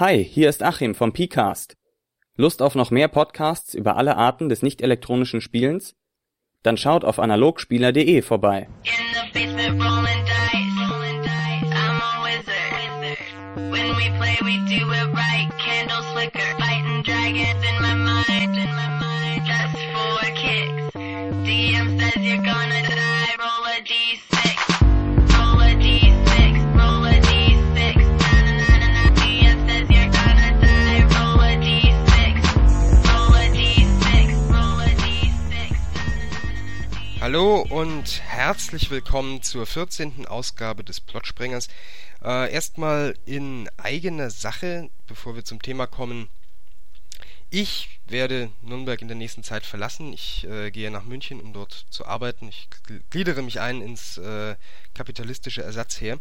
Hi, hier ist Achim vom Pcast. Lust auf noch mehr Podcasts über alle Arten des nicht elektronischen Spielens? Dann schaut auf analogspieler.de vorbei. you're gonna die, roll a d6. Hallo und herzlich willkommen zur 14. Ausgabe des Plotsprengers. Äh, erstmal in eigener Sache, bevor wir zum Thema kommen. Ich werde Nürnberg in der nächsten Zeit verlassen. Ich äh, gehe nach München, um dort zu arbeiten. Ich gl- gliedere mich ein ins äh, kapitalistische Ersatzheer.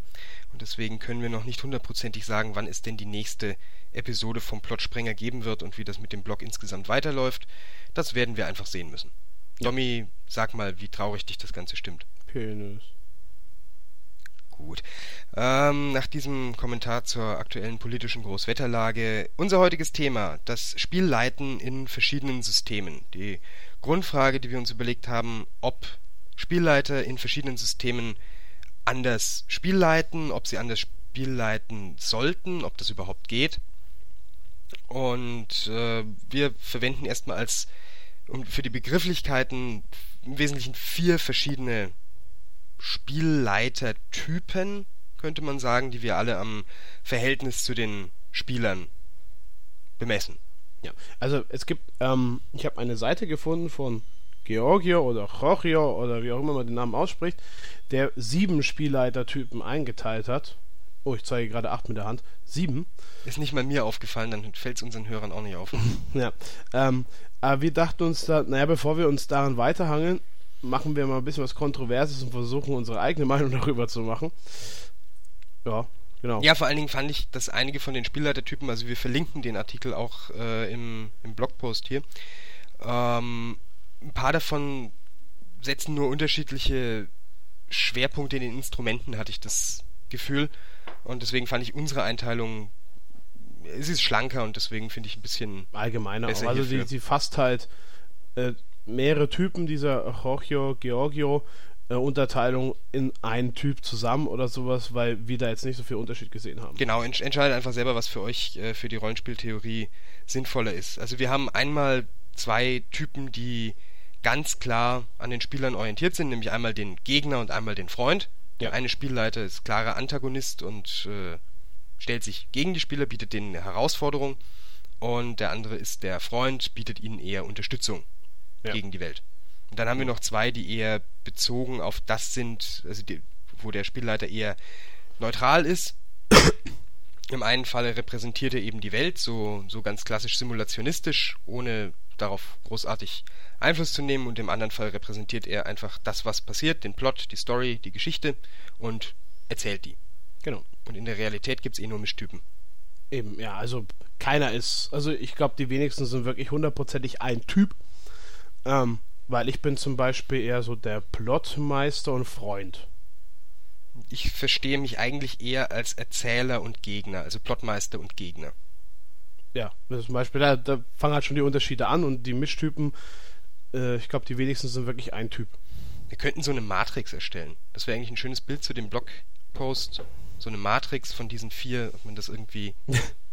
Und deswegen können wir noch nicht hundertprozentig sagen, wann es denn die nächste Episode vom Plotsprenger geben wird und wie das mit dem Blog insgesamt weiterläuft. Das werden wir einfach sehen müssen. Domi, sag mal, wie traurig dich das Ganze stimmt. Penis. Gut. Ähm, nach diesem Kommentar zur aktuellen politischen Großwetterlage unser heutiges Thema, das Spielleiten in verschiedenen Systemen. Die Grundfrage, die wir uns überlegt haben, ob Spielleiter in verschiedenen Systemen anders Spiel leiten, ob sie anders Spiel leiten sollten, ob das überhaupt geht. Und äh, wir verwenden erstmal als um, für die Begrifflichkeiten im Wesentlichen vier verschiedene Spielleitertypen, könnte man sagen, die wir alle am Verhältnis zu den Spielern bemessen. Ja, also es gibt, ähm, ich habe eine Seite gefunden von Georgio oder Jorgio oder wie auch immer man den Namen ausspricht, der sieben Spielleitertypen eingeteilt hat. Oh, ich zeige gerade acht mit der Hand. Sieben. Ist nicht mal mir aufgefallen, dann fällt es unseren Hörern auch nicht auf. Ja. Ähm, aber wir dachten uns da, naja, bevor wir uns daran weiterhangeln, machen wir mal ein bisschen was Kontroverses und versuchen unsere eigene Meinung darüber zu machen. Ja, genau. Ja, vor allen Dingen fand ich, dass einige von den Spielleitertypen, also wir verlinken den Artikel auch äh, im, im Blogpost hier, ähm, ein paar davon setzen nur unterschiedliche Schwerpunkte in den Instrumenten, hatte ich das Gefühl. Und deswegen fand ich unsere Einteilung, es ist schlanker und deswegen finde ich ein bisschen allgemeiner auch. Also sie, sie fasst halt äh, mehrere Typen dieser Jorgio, Georgio äh, Unterteilung in einen Typ zusammen oder sowas, weil wir da jetzt nicht so viel Unterschied gesehen haben. Genau, entsch entscheidet einfach selber, was für euch äh, für die Rollenspieltheorie sinnvoller ist. Also wir haben einmal zwei Typen, die ganz klar an den Spielern orientiert sind, nämlich einmal den Gegner und einmal den Freund. Der eine Spielleiter ist klarer Antagonist und äh, stellt sich gegen die Spieler, bietet denen eine Herausforderung. Und der andere ist der Freund, bietet ihnen eher Unterstützung Ja. gegen die Welt. Und dann haben wir noch zwei, die eher bezogen auf das sind, also die, wo der Spielleiter eher neutral ist. Im einen Falle repräsentiert er eben die Welt, so, so ganz klassisch simulationistisch, ohne darauf großartig Einfluss zu nehmen, und im anderen Fall repräsentiert er einfach das, was passiert, den Plot, die Story, die Geschichte und erzählt die. Genau. Und in der Realität gibt's eh nur Mischtypen. Eben, ja, also keiner ist, also ich glaube, die wenigsten sind wirklich hundertprozentig ein Typ. Ähm, weil ich bin zum Beispiel eher so der Plotmeister und Freund. Ich verstehe mich eigentlich eher als Erzähler und Gegner, also Plotmeister und Gegner. Ja, also zum Beispiel, da, da fangen halt schon die Unterschiede an und die Mischtypen, äh, ich glaube, die wenigsten sind wirklich ein Typ. Wir könnten so eine Matrix erstellen. Das wäre eigentlich ein schönes Bild zu dem Blogpost. So eine Matrix von diesen vier, ob man das irgendwie. Ja,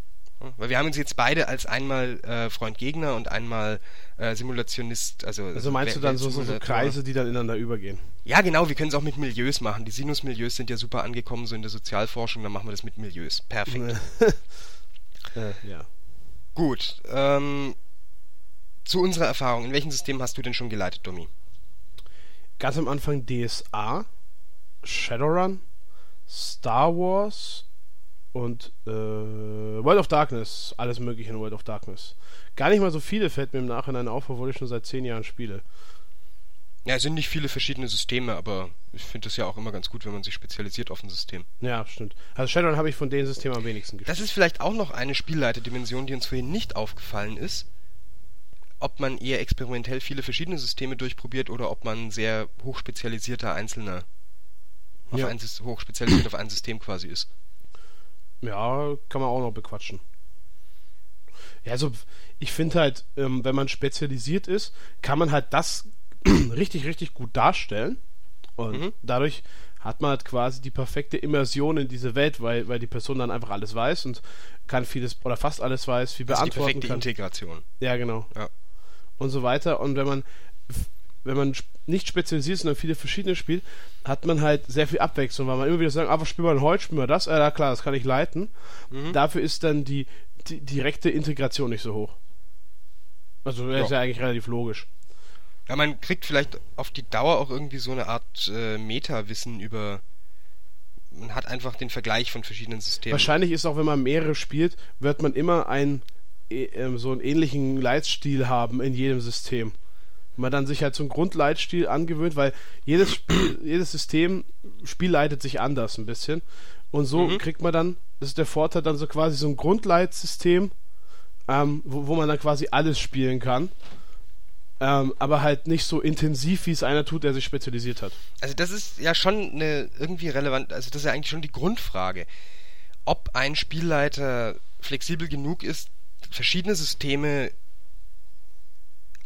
Weil wir haben uns jetzt beide als einmal äh, Freund-Gegner und einmal äh, Simulationist, also. Also meinst du dann so, so, so. Kreise, die dann ineinander übergehen? Ja, genau, wir können es auch mit Milieus machen. Die Sinus-Milieus sind ja super angekommen, so in der Sozialforschung, dann machen wir das mit Milieus. Perfekt. äh, ja. Gut, ähm, zu unserer Erfahrung. In welchem System hast du denn schon geleitet, Domi? Ganz am Anfang DSA, Shadowrun, Star Wars und äh, World of Darkness. Alles mögliche in World of Darkness. Gar nicht mal so viele fällt mir im Nachhinein auf, obwohl ich schon seit zehn Jahren spiele. Ja, es sind nicht viele verschiedene Systeme, aber ich finde es ja auch immer ganz gut, wenn man sich spezialisiert auf ein System. Ja, stimmt. Also Shadowrun habe ich von den Systemen am wenigsten gespielt. Das ist vielleicht auch noch eine Spielleiterdimension, die uns vorhin nicht aufgefallen ist. Ob man eher experimentell viele verschiedene Systeme durchprobiert oder ob man sehr hochspezialisierter Einzelner auf Ja. ein, hochspezialisiert auf ein System quasi ist. Ja, kann man auch noch bequatschen. Ja, also ich finde halt, ähm, wenn man spezialisiert ist, kann man halt das richtig, richtig gut darstellen. Und Mhm. dadurch hat man halt quasi die perfekte Immersion in diese Welt, weil, weil die Person dann einfach alles weiß und kann vieles oder fast alles weiß, viel Also die beantworten perfekte kann. Integration. Ja, genau. Ja. Und so weiter. Und wenn man wenn man nicht spezialisiert ist, sondern viele verschiedene spielt, hat man halt sehr viel Abwechslung, weil man immer wieder sagt, ah, was spielen wir heute, spielen wir das? Ah, ja, klar, das kann ich leiten. Mhm. Dafür ist dann die, die direkte Integration nicht so hoch. Also das ist Ja. ja eigentlich relativ logisch. Ja, man kriegt vielleicht auf die Dauer auch irgendwie so eine Art äh, Meta-Wissen über. Man hat einfach den Vergleich von verschiedenen Systemen. Wahrscheinlich ist auch, wenn man mehrere spielt, wird man immer ein, eh, ähm, so einen ähnlichen Leitstil haben in jedem System. Wenn man dann sich halt so einen Grundleitstil angewöhnt, weil jedes, Spiel, jedes System, Spiel leitet sich anders ein bisschen. Und so Mhm. kriegt man dann, das ist der Vorteil, dann so quasi so ein Grundleitsystem, ähm, wo, wo man dann quasi alles spielen kann. Ähm, aber halt nicht so intensiv, wie es einer tut, der sich spezialisiert hat. Also das ist ja schon eine irgendwie relevant, also das ist ja eigentlich schon die Grundfrage, ob ein Spielleiter flexibel genug ist, verschiedene Systeme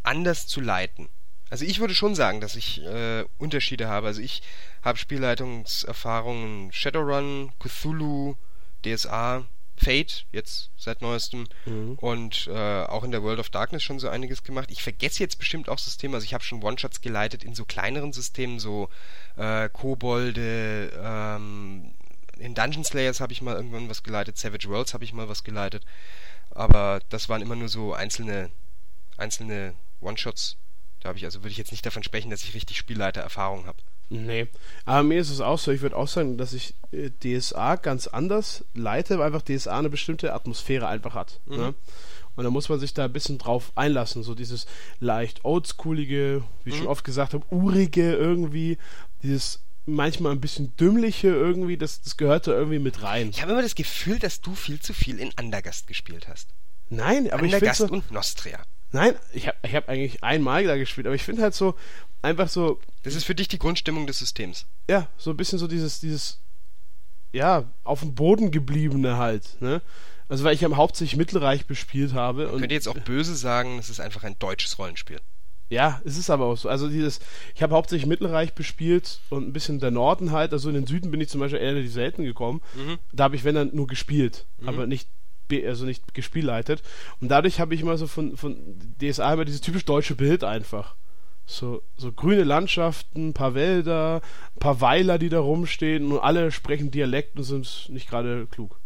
anders zu leiten. Also ich würde schon sagen, dass ich äh, Unterschiede habe. Also ich habe Spielleitungserfahrungen Shadowrun, Cthulhu, DSA, Fate, jetzt seit neuestem und äh, auch in der World of Darkness schon so einiges gemacht. Ich vergesse jetzt bestimmt auch Systeme, also ich habe schon One-Shots geleitet in so kleineren Systemen, so äh, Kobolde, ähm, in Dungeon Slayers habe ich mal irgendwann was geleitet, Savage Worlds habe ich mal was geleitet, aber das waren immer nur so einzelne, einzelne One-Shots. Da habe ich also würde ich jetzt nicht davon sprechen, dass ich richtig Spielleitererfahrung habe. Nee. Aber mir ist es auch so, ich würde auch sagen, dass ich äh, DSA ganz anders leite, weil einfach DSA eine bestimmte Atmosphäre einfach hat. Mhm. Ne? Und da muss man sich da ein bisschen drauf einlassen. So dieses leicht oldschoolige, wie ich Mhm. schon oft gesagt habe, urige irgendwie, dieses manchmal ein bisschen dümmliche irgendwie, das, das gehört da irgendwie mit rein. Ich habe immer das Gefühl, dass du viel zu viel in Andergast gespielt hast. Nein, aber ich finde Andergast so, und Nostria. Nein, ich habe ich hab eigentlich einmal da gespielt, aber ich finde halt so einfach so, Das ist für dich die Grundstimmung des Systems. ja, so ein bisschen so dieses, dieses, ja, auf dem Boden gebliebene halt, ne? Also weil ich am hauptsächlich Mittelreich bespielt habe Man und könnte jetzt auch böse sagen, es ist einfach ein deutsches Rollenspiel. ja, es ist aber auch so. Also dieses, ich habe hauptsächlich Mittelreich bespielt und ein bisschen der Norden halt. Also in den Süden bin ich zum Beispiel eher selten gekommen. Mhm. Da habe ich wenn dann nur gespielt, aber nicht also nicht gespielleitet. Und dadurch habe ich immer so von, von DSA immer dieses typisch deutsche Bild einfach. So, so grüne Landschaften, ein paar Wälder, ein paar Weiler, die da rumstehen und alle sprechen Dialekt und sind nicht gerade klug.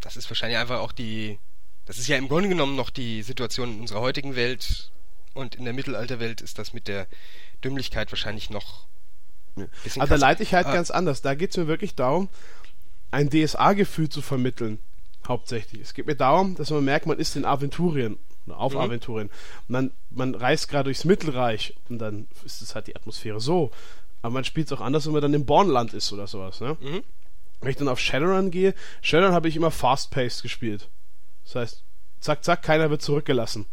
Das ist wahrscheinlich einfach auch die. Das ist ja im Grunde genommen noch die Situation in unserer heutigen Welt und in der Mittelalterwelt ist das mit der Dümmlichkeit wahrscheinlich noch. Aber da leite ich halt Ah, ganz anders. Da geht es mir wirklich darum, ein DSA-Gefühl zu vermitteln. Hauptsächlich. Es geht mir darum, dass man merkt, man ist in Aventurien. oder Auf Mhm. Aventurien. Man, man reist gerade durchs Mittelreich und dann ist es halt die Atmosphäre so. Aber man spielt es auch anders, wenn man dann im Bornland ist oder sowas. Ne? Mhm. Wenn ich dann auf Shadowrun gehe, Shadowrun habe ich immer fast-paced gespielt. Das heißt, zack, zack, keiner wird zurückgelassen.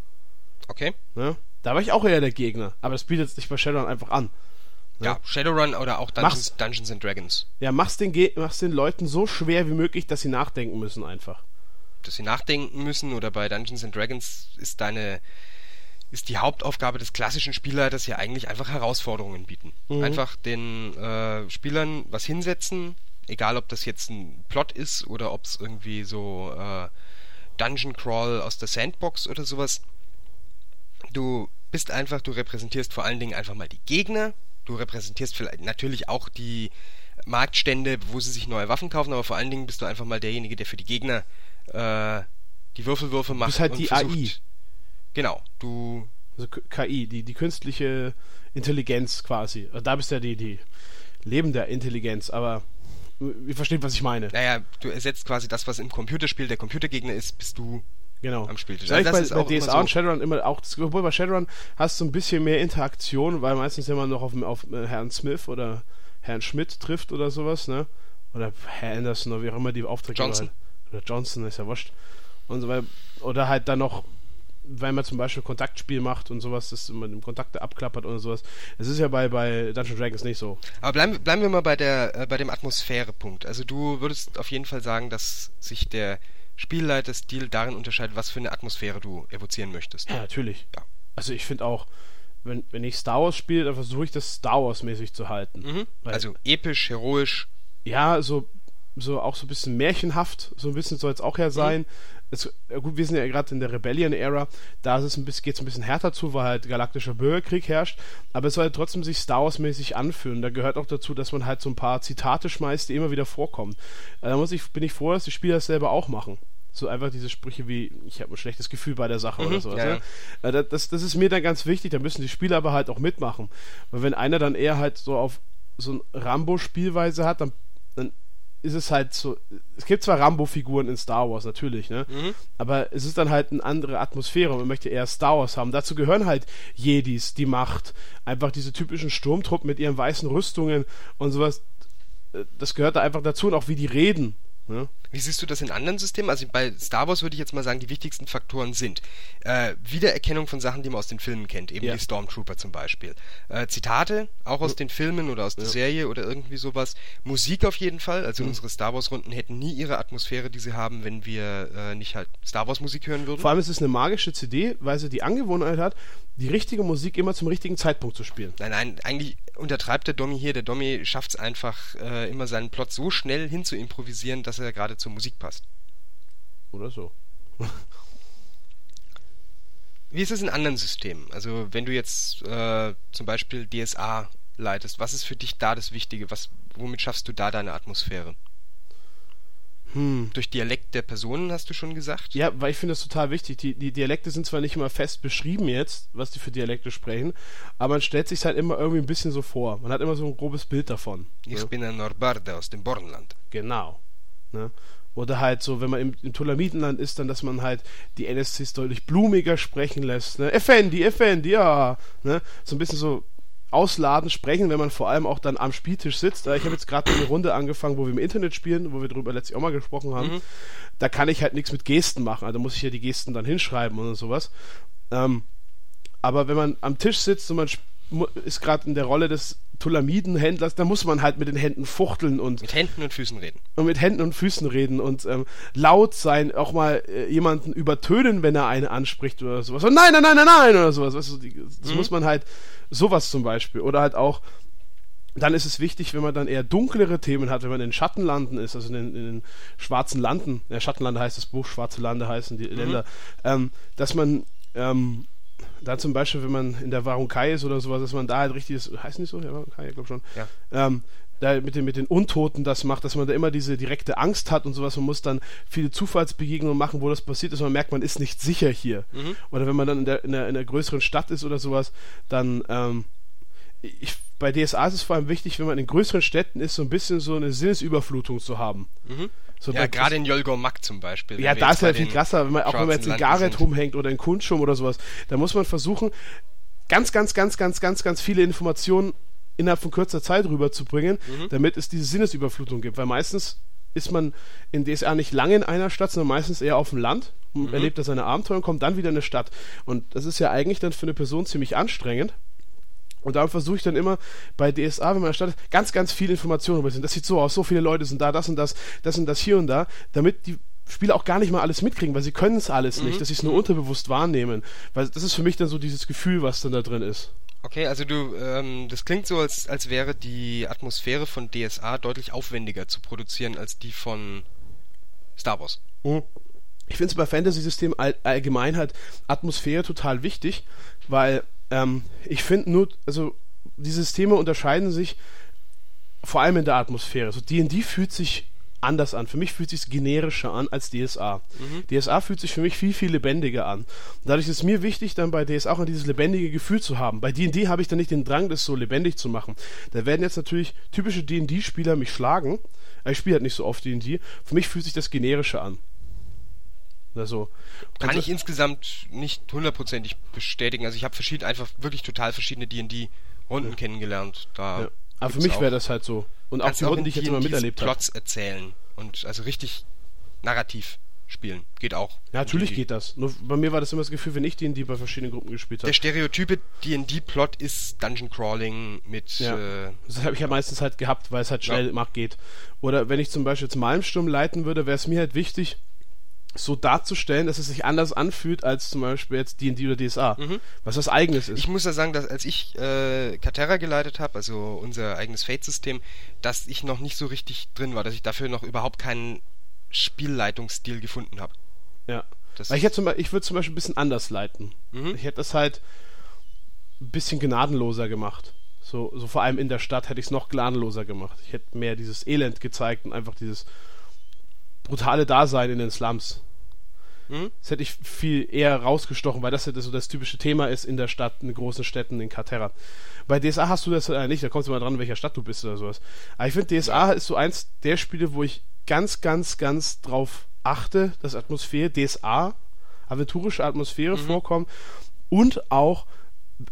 Okay. Ne? Da war ich auch eher der Gegner. Aber das bietet sich bei Shadowrun einfach an. Ja, Shadowrun oder auch Dungeons, Mach's. Dungeons and Dragons. Ja, mach's den, mach's den Leuten so schwer wie möglich, dass sie nachdenken müssen einfach. Dass sie nachdenken müssen oder bei Dungeons and Dragons ist deine. Ist die Hauptaufgabe des klassischen Spielleiters ja eigentlich einfach Herausforderungen bieten. Mhm. Einfach den äh, Spielern was hinsetzen, egal ob das jetzt ein Plot ist oder ob es irgendwie so äh, Dungeon Crawl aus der Sandbox oder sowas. Du bist einfach, du repräsentierst vor allen Dingen einfach mal die Gegner. Du repräsentierst vielleicht natürlich auch die Marktstände, wo sie sich neue Waffen kaufen, aber vor allen Dingen bist du einfach mal derjenige, der für die Gegner äh, die Würfelwürfe macht. bist halt und die versucht, AI. Genau, du Also KI, die, die künstliche Intelligenz quasi. Also Da bist du ja die, die lebende Intelligenz, aber ihr versteht, was ich meine. naja, du ersetzt quasi das, was im Computerspiel der Computergegner ist, bist du Genau. am Spieltisch. Also das bei, bei auch DSA immer und so. Shadowrun immer auch, obwohl bei Shadowrun hast du ein bisschen mehr Interaktion, weil meistens immer noch auf, auf äh, Herrn Smith oder Herrn Schmidt trifft oder sowas, ne? Oder Herr Anderson oder wie auch immer die Auftraggeber Johnson. halt. Oder Johnson, ist ja wurscht. Und so, weil, oder halt dann noch, wenn man zum Beispiel Kontaktspiel macht und sowas, dass man Kontakte abklappert oder sowas. Das ist ja bei, bei Dungeons Dragons nicht so. Aber bleiben, bleiben wir mal bei, der, äh, bei dem Atmosphärepunkt. Also du würdest auf jeden Fall sagen, dass sich der Spielleiterstil darin unterscheidet, was für eine Atmosphäre du evozieren möchtest. Ja, natürlich. Ja. Also ich finde auch, wenn, wenn ich Star Wars spiele, dann versuche ich das Star Wars-mäßig zu halten. Mhm. Weil- Also episch, heroisch. ja, so, so auch so ein bisschen märchenhaft, so ein bisschen soll es auch ja sein. Es, ja gut, wir sind ja gerade in der Rebellion-Ära, da ist es ein bisschen, geht es ein bisschen härter zu, weil halt galaktischer Bürgerkrieg herrscht, aber es soll halt trotzdem sich Star Wars-mäßig anfühlen. Da gehört auch dazu, dass man halt so ein paar Zitate schmeißt, die immer wieder vorkommen. Äh, Da muss ich, bin ich froh, dass die Spieler das selber auch machen. So einfach diese Sprüche wie, ich habe ein schlechtes Gefühl bei der Sache Mhm, oder sowas. ja, ne? Äh, da- Das, das ist mir dann ganz wichtig, da müssen die Spieler aber halt auch mitmachen. Weil wenn einer dann eher halt so auf so ein Rambo-Spielweise hat, dann ist es halt so. Es gibt zwar Rambo-Figuren in Star Wars, natürlich, ne? Mhm. Aber es ist dann halt eine andere Atmosphäre und man möchte eher Star Wars haben. Dazu gehören halt Jedis, die Macht, einfach diese typischen Sturmtruppen mit ihren weißen Rüstungen und sowas. Äh, Das gehört da einfach dazu und auch wie die reden. Ne? Wie siehst du das in anderen Systemen? Also bei Star Wars würde ich jetzt mal sagen, die wichtigsten Faktoren sind äh, Wiedererkennung von Sachen, die man aus den Filmen kennt, eben Ja. die Stormtrooper zum Beispiel. Äh, Zitate, auch aus den Filmen oder aus der Ja. Serie oder irgendwie sowas. Musik auf jeden Fall, Mhm. also unsere Star Wars-Runden hätten nie ihre Atmosphäre, die sie haben, wenn wir äh, nicht halt Star Wars-Musik hören würden. Vor allem ist es eine magische CD, weil sie die Angewohnheit hat, die richtige Musik immer zum richtigen Zeitpunkt zu spielen. Nein, nein, eigentlich untertreibt der Dommy hier. Der Dommy schafft es einfach, äh, immer seinen Plot so schnell hin zu improvisieren, dass er gerade zur Musik passt. Oder so. Wie ist es in anderen Systemen? Also wenn du jetzt äh, zum Beispiel DSA leitest, was ist für dich da das Wichtige? Was, womit schaffst du da deine Atmosphäre? Hm. Durch Dialekt der Personen hast du schon gesagt? Ja, weil ich finde das total wichtig. Die, die Dialekte sind zwar nicht immer fest beschrieben jetzt, was die für Dialekte sprechen, aber man stellt sich halt immer irgendwie ein bisschen so vor. Man hat immer so ein grobes Bild davon. Ich ne? bin ein Norbarde aus dem Bornland. Genau. Ne? Oder halt so, wenn man im, im Tulamidenland ist, dann, dass man halt die NSCs deutlich blumiger sprechen lässt. Ne? Effendi, Effendi, ja. Ne? So ein bisschen so ausladend sprechen, wenn man vor allem auch dann am Spieltisch sitzt. Äh, Ich habe jetzt gerade eine Runde angefangen, wo wir im Internet spielen, wo wir darüber letztlich auch mal gesprochen haben. Mhm. Da kann ich halt nichts mit Gesten machen. Also muss ich ja die Gesten dann hinschreiben oder sowas. Ähm, aber wenn man am Tisch sitzt und man ist gerade in der Rolle des Tulamidenhändlers, dann muss man halt mit den Händen fuchteln und Mit Händen und Füßen reden. und mit Händen und Füßen reden und ähm, laut sein, auch mal äh, jemanden übertönen, wenn er eine anspricht oder sowas. Und nein, nein, nein, nein, nein oder sowas. Weißt du, die, das Mhm. muss man halt, sowas zum Beispiel. Oder halt auch, dann ist es wichtig, wenn man dann eher dunklere Themen hat, wenn man in den Schattenlanden ist, also in den, in den schwarzen Landen, ja, Schattenlande heißt das Buch, schwarze Lande heißen die Länder, ähm, dass man ähm, da zum Beispiel, wenn man in der Warunkai ist oder sowas, dass man da halt richtig, heißt nicht so, ja, Warunkai, ich glaube schon, Ja. ähm, da mit den, mit den Untoten das macht, dass man da immer diese direkte Angst hat und sowas. Man muss dann viele Zufallsbegegnungen machen, wo das passiert ist. Man merkt, man ist nicht sicher hier. Mhm. Oder wenn man dann in der, in der, in der größeren Stadt ist oder sowas, dann ähm, ich, bei DSA ist es vor allem wichtig, wenn man in größeren Städten ist, so ein bisschen so eine Sinnesüberflutung zu haben. Mhm. So Ja, gerade in Jolgor Mak zum Beispiel. ja, da ist ja viel krasser, wenn man, auch wenn man jetzt in Gareth rumhängt oder in Kunschum oder sowas, da muss man versuchen, ganz, ganz, ganz, ganz, ganz, ganz viele Informationen innerhalb von kurzer Zeit rüberzubringen, Mhm. damit es diese Sinnesüberflutung gibt. Weil meistens ist man in DSA nicht lange in einer Stadt, sondern meistens eher auf dem Land und Mhm. erlebt da seine Abenteuer und kommt dann wieder in eine Stadt. Und das ist ja eigentlich dann für eine Person ziemlich anstrengend. Und darum versuche ich dann immer bei DSA, wenn man ist, ganz, ganz viele Informationen sind. Das sieht so aus, so viele Leute sind da, das und das, das und das hier und da, damit die Spieler auch gar nicht mal alles mitkriegen, weil sie können es alles nicht, dass sie es nur unterbewusst wahrnehmen. Weil das ist für mich dann so dieses Gefühl, was dann da drin ist. Okay, also du, ähm, das klingt so, als, als wäre die Atmosphäre von DSA deutlich aufwendiger zu produzieren als die von Star Wars. Ich finde es bei Fantasy-Systemen all, allgemein halt Atmosphäre total wichtig, weil ähm, ich finde nur, also die Systeme unterscheiden sich vor allem in der Atmosphäre. So D&D fühlt sich anders an. Für mich fühlt sich generischer an als DSA. DSA fühlt sich für mich viel, viel lebendiger an. Und dadurch ist es mir wichtig, dann bei DSA auch dieses lebendige Gefühl zu haben. Bei D&D habe ich dann nicht den Drang, das so lebendig zu machen. Da werden jetzt natürlich typische D&D-Spieler mich schlagen. Ich spiele halt nicht so oft D&D. Für mich fühlt sich das generischer an. Oder so. Kann Und- ich insgesamt nicht hundertprozentig bestätigen. Also ich habe verschieden, einfach wirklich total verschiedene D&D-Runden kennengelernt. Da Ja. Aber für mich wäre das halt so. Und auch die Runden, die ich jetzt immer miterlebt habe. Plots erzählen und also richtig narrativ spielen. Geht auch. Ja, natürlich D&D. geht das. Nur bei mir war das immer das Gefühl, wenn ich die bei verschiedenen Gruppen gespielt Der habe. stereotype D&D-Plot ist Dungeon Crawling mit Ja. äh, Das habe ich ja meistens halt gehabt, weil es halt schnell Ja. mag geht. Oder wenn ich zum Beispiel jetzt Malmsturm leiten würde, wäre es mir halt wichtig, so darzustellen, dass es sich anders anfühlt als zum Beispiel jetzt D&D oder DSA, was was eigenes ist. Ich muss ja sagen, dass als ich äh, Katerra geleitet habe, also unser eigenes Fate-System, dass ich noch nicht so richtig drin war, dass ich dafür noch überhaupt keinen Spielleitungsstil gefunden habe. ja. Das Weil ich, hätte zum Beispiel, ich würde zum Beispiel ein bisschen anders leiten. Mhm. Ich hätte das halt ein bisschen gnadenloser gemacht. So, so vor allem in der Stadt hätte ich es noch gnadenloser gemacht. Ich hätte mehr dieses Elend gezeigt und einfach dieses brutale Dasein in den Slums. Mhm. Das hätte ich viel eher rausgestochen, weil das ja so das typische Thema ist in der Stadt, in großen Städten, in Katerra. Bei DSA hast du das äh, nicht, da kommst du mal dran, in welcher Stadt du bist oder sowas. Aber ich finde, DSA ist so eins der Spiele, wo ich ganz, ganz, ganz drauf achte, dass Atmosphäre, DSA, aventurische Atmosphäre vorkommt und auch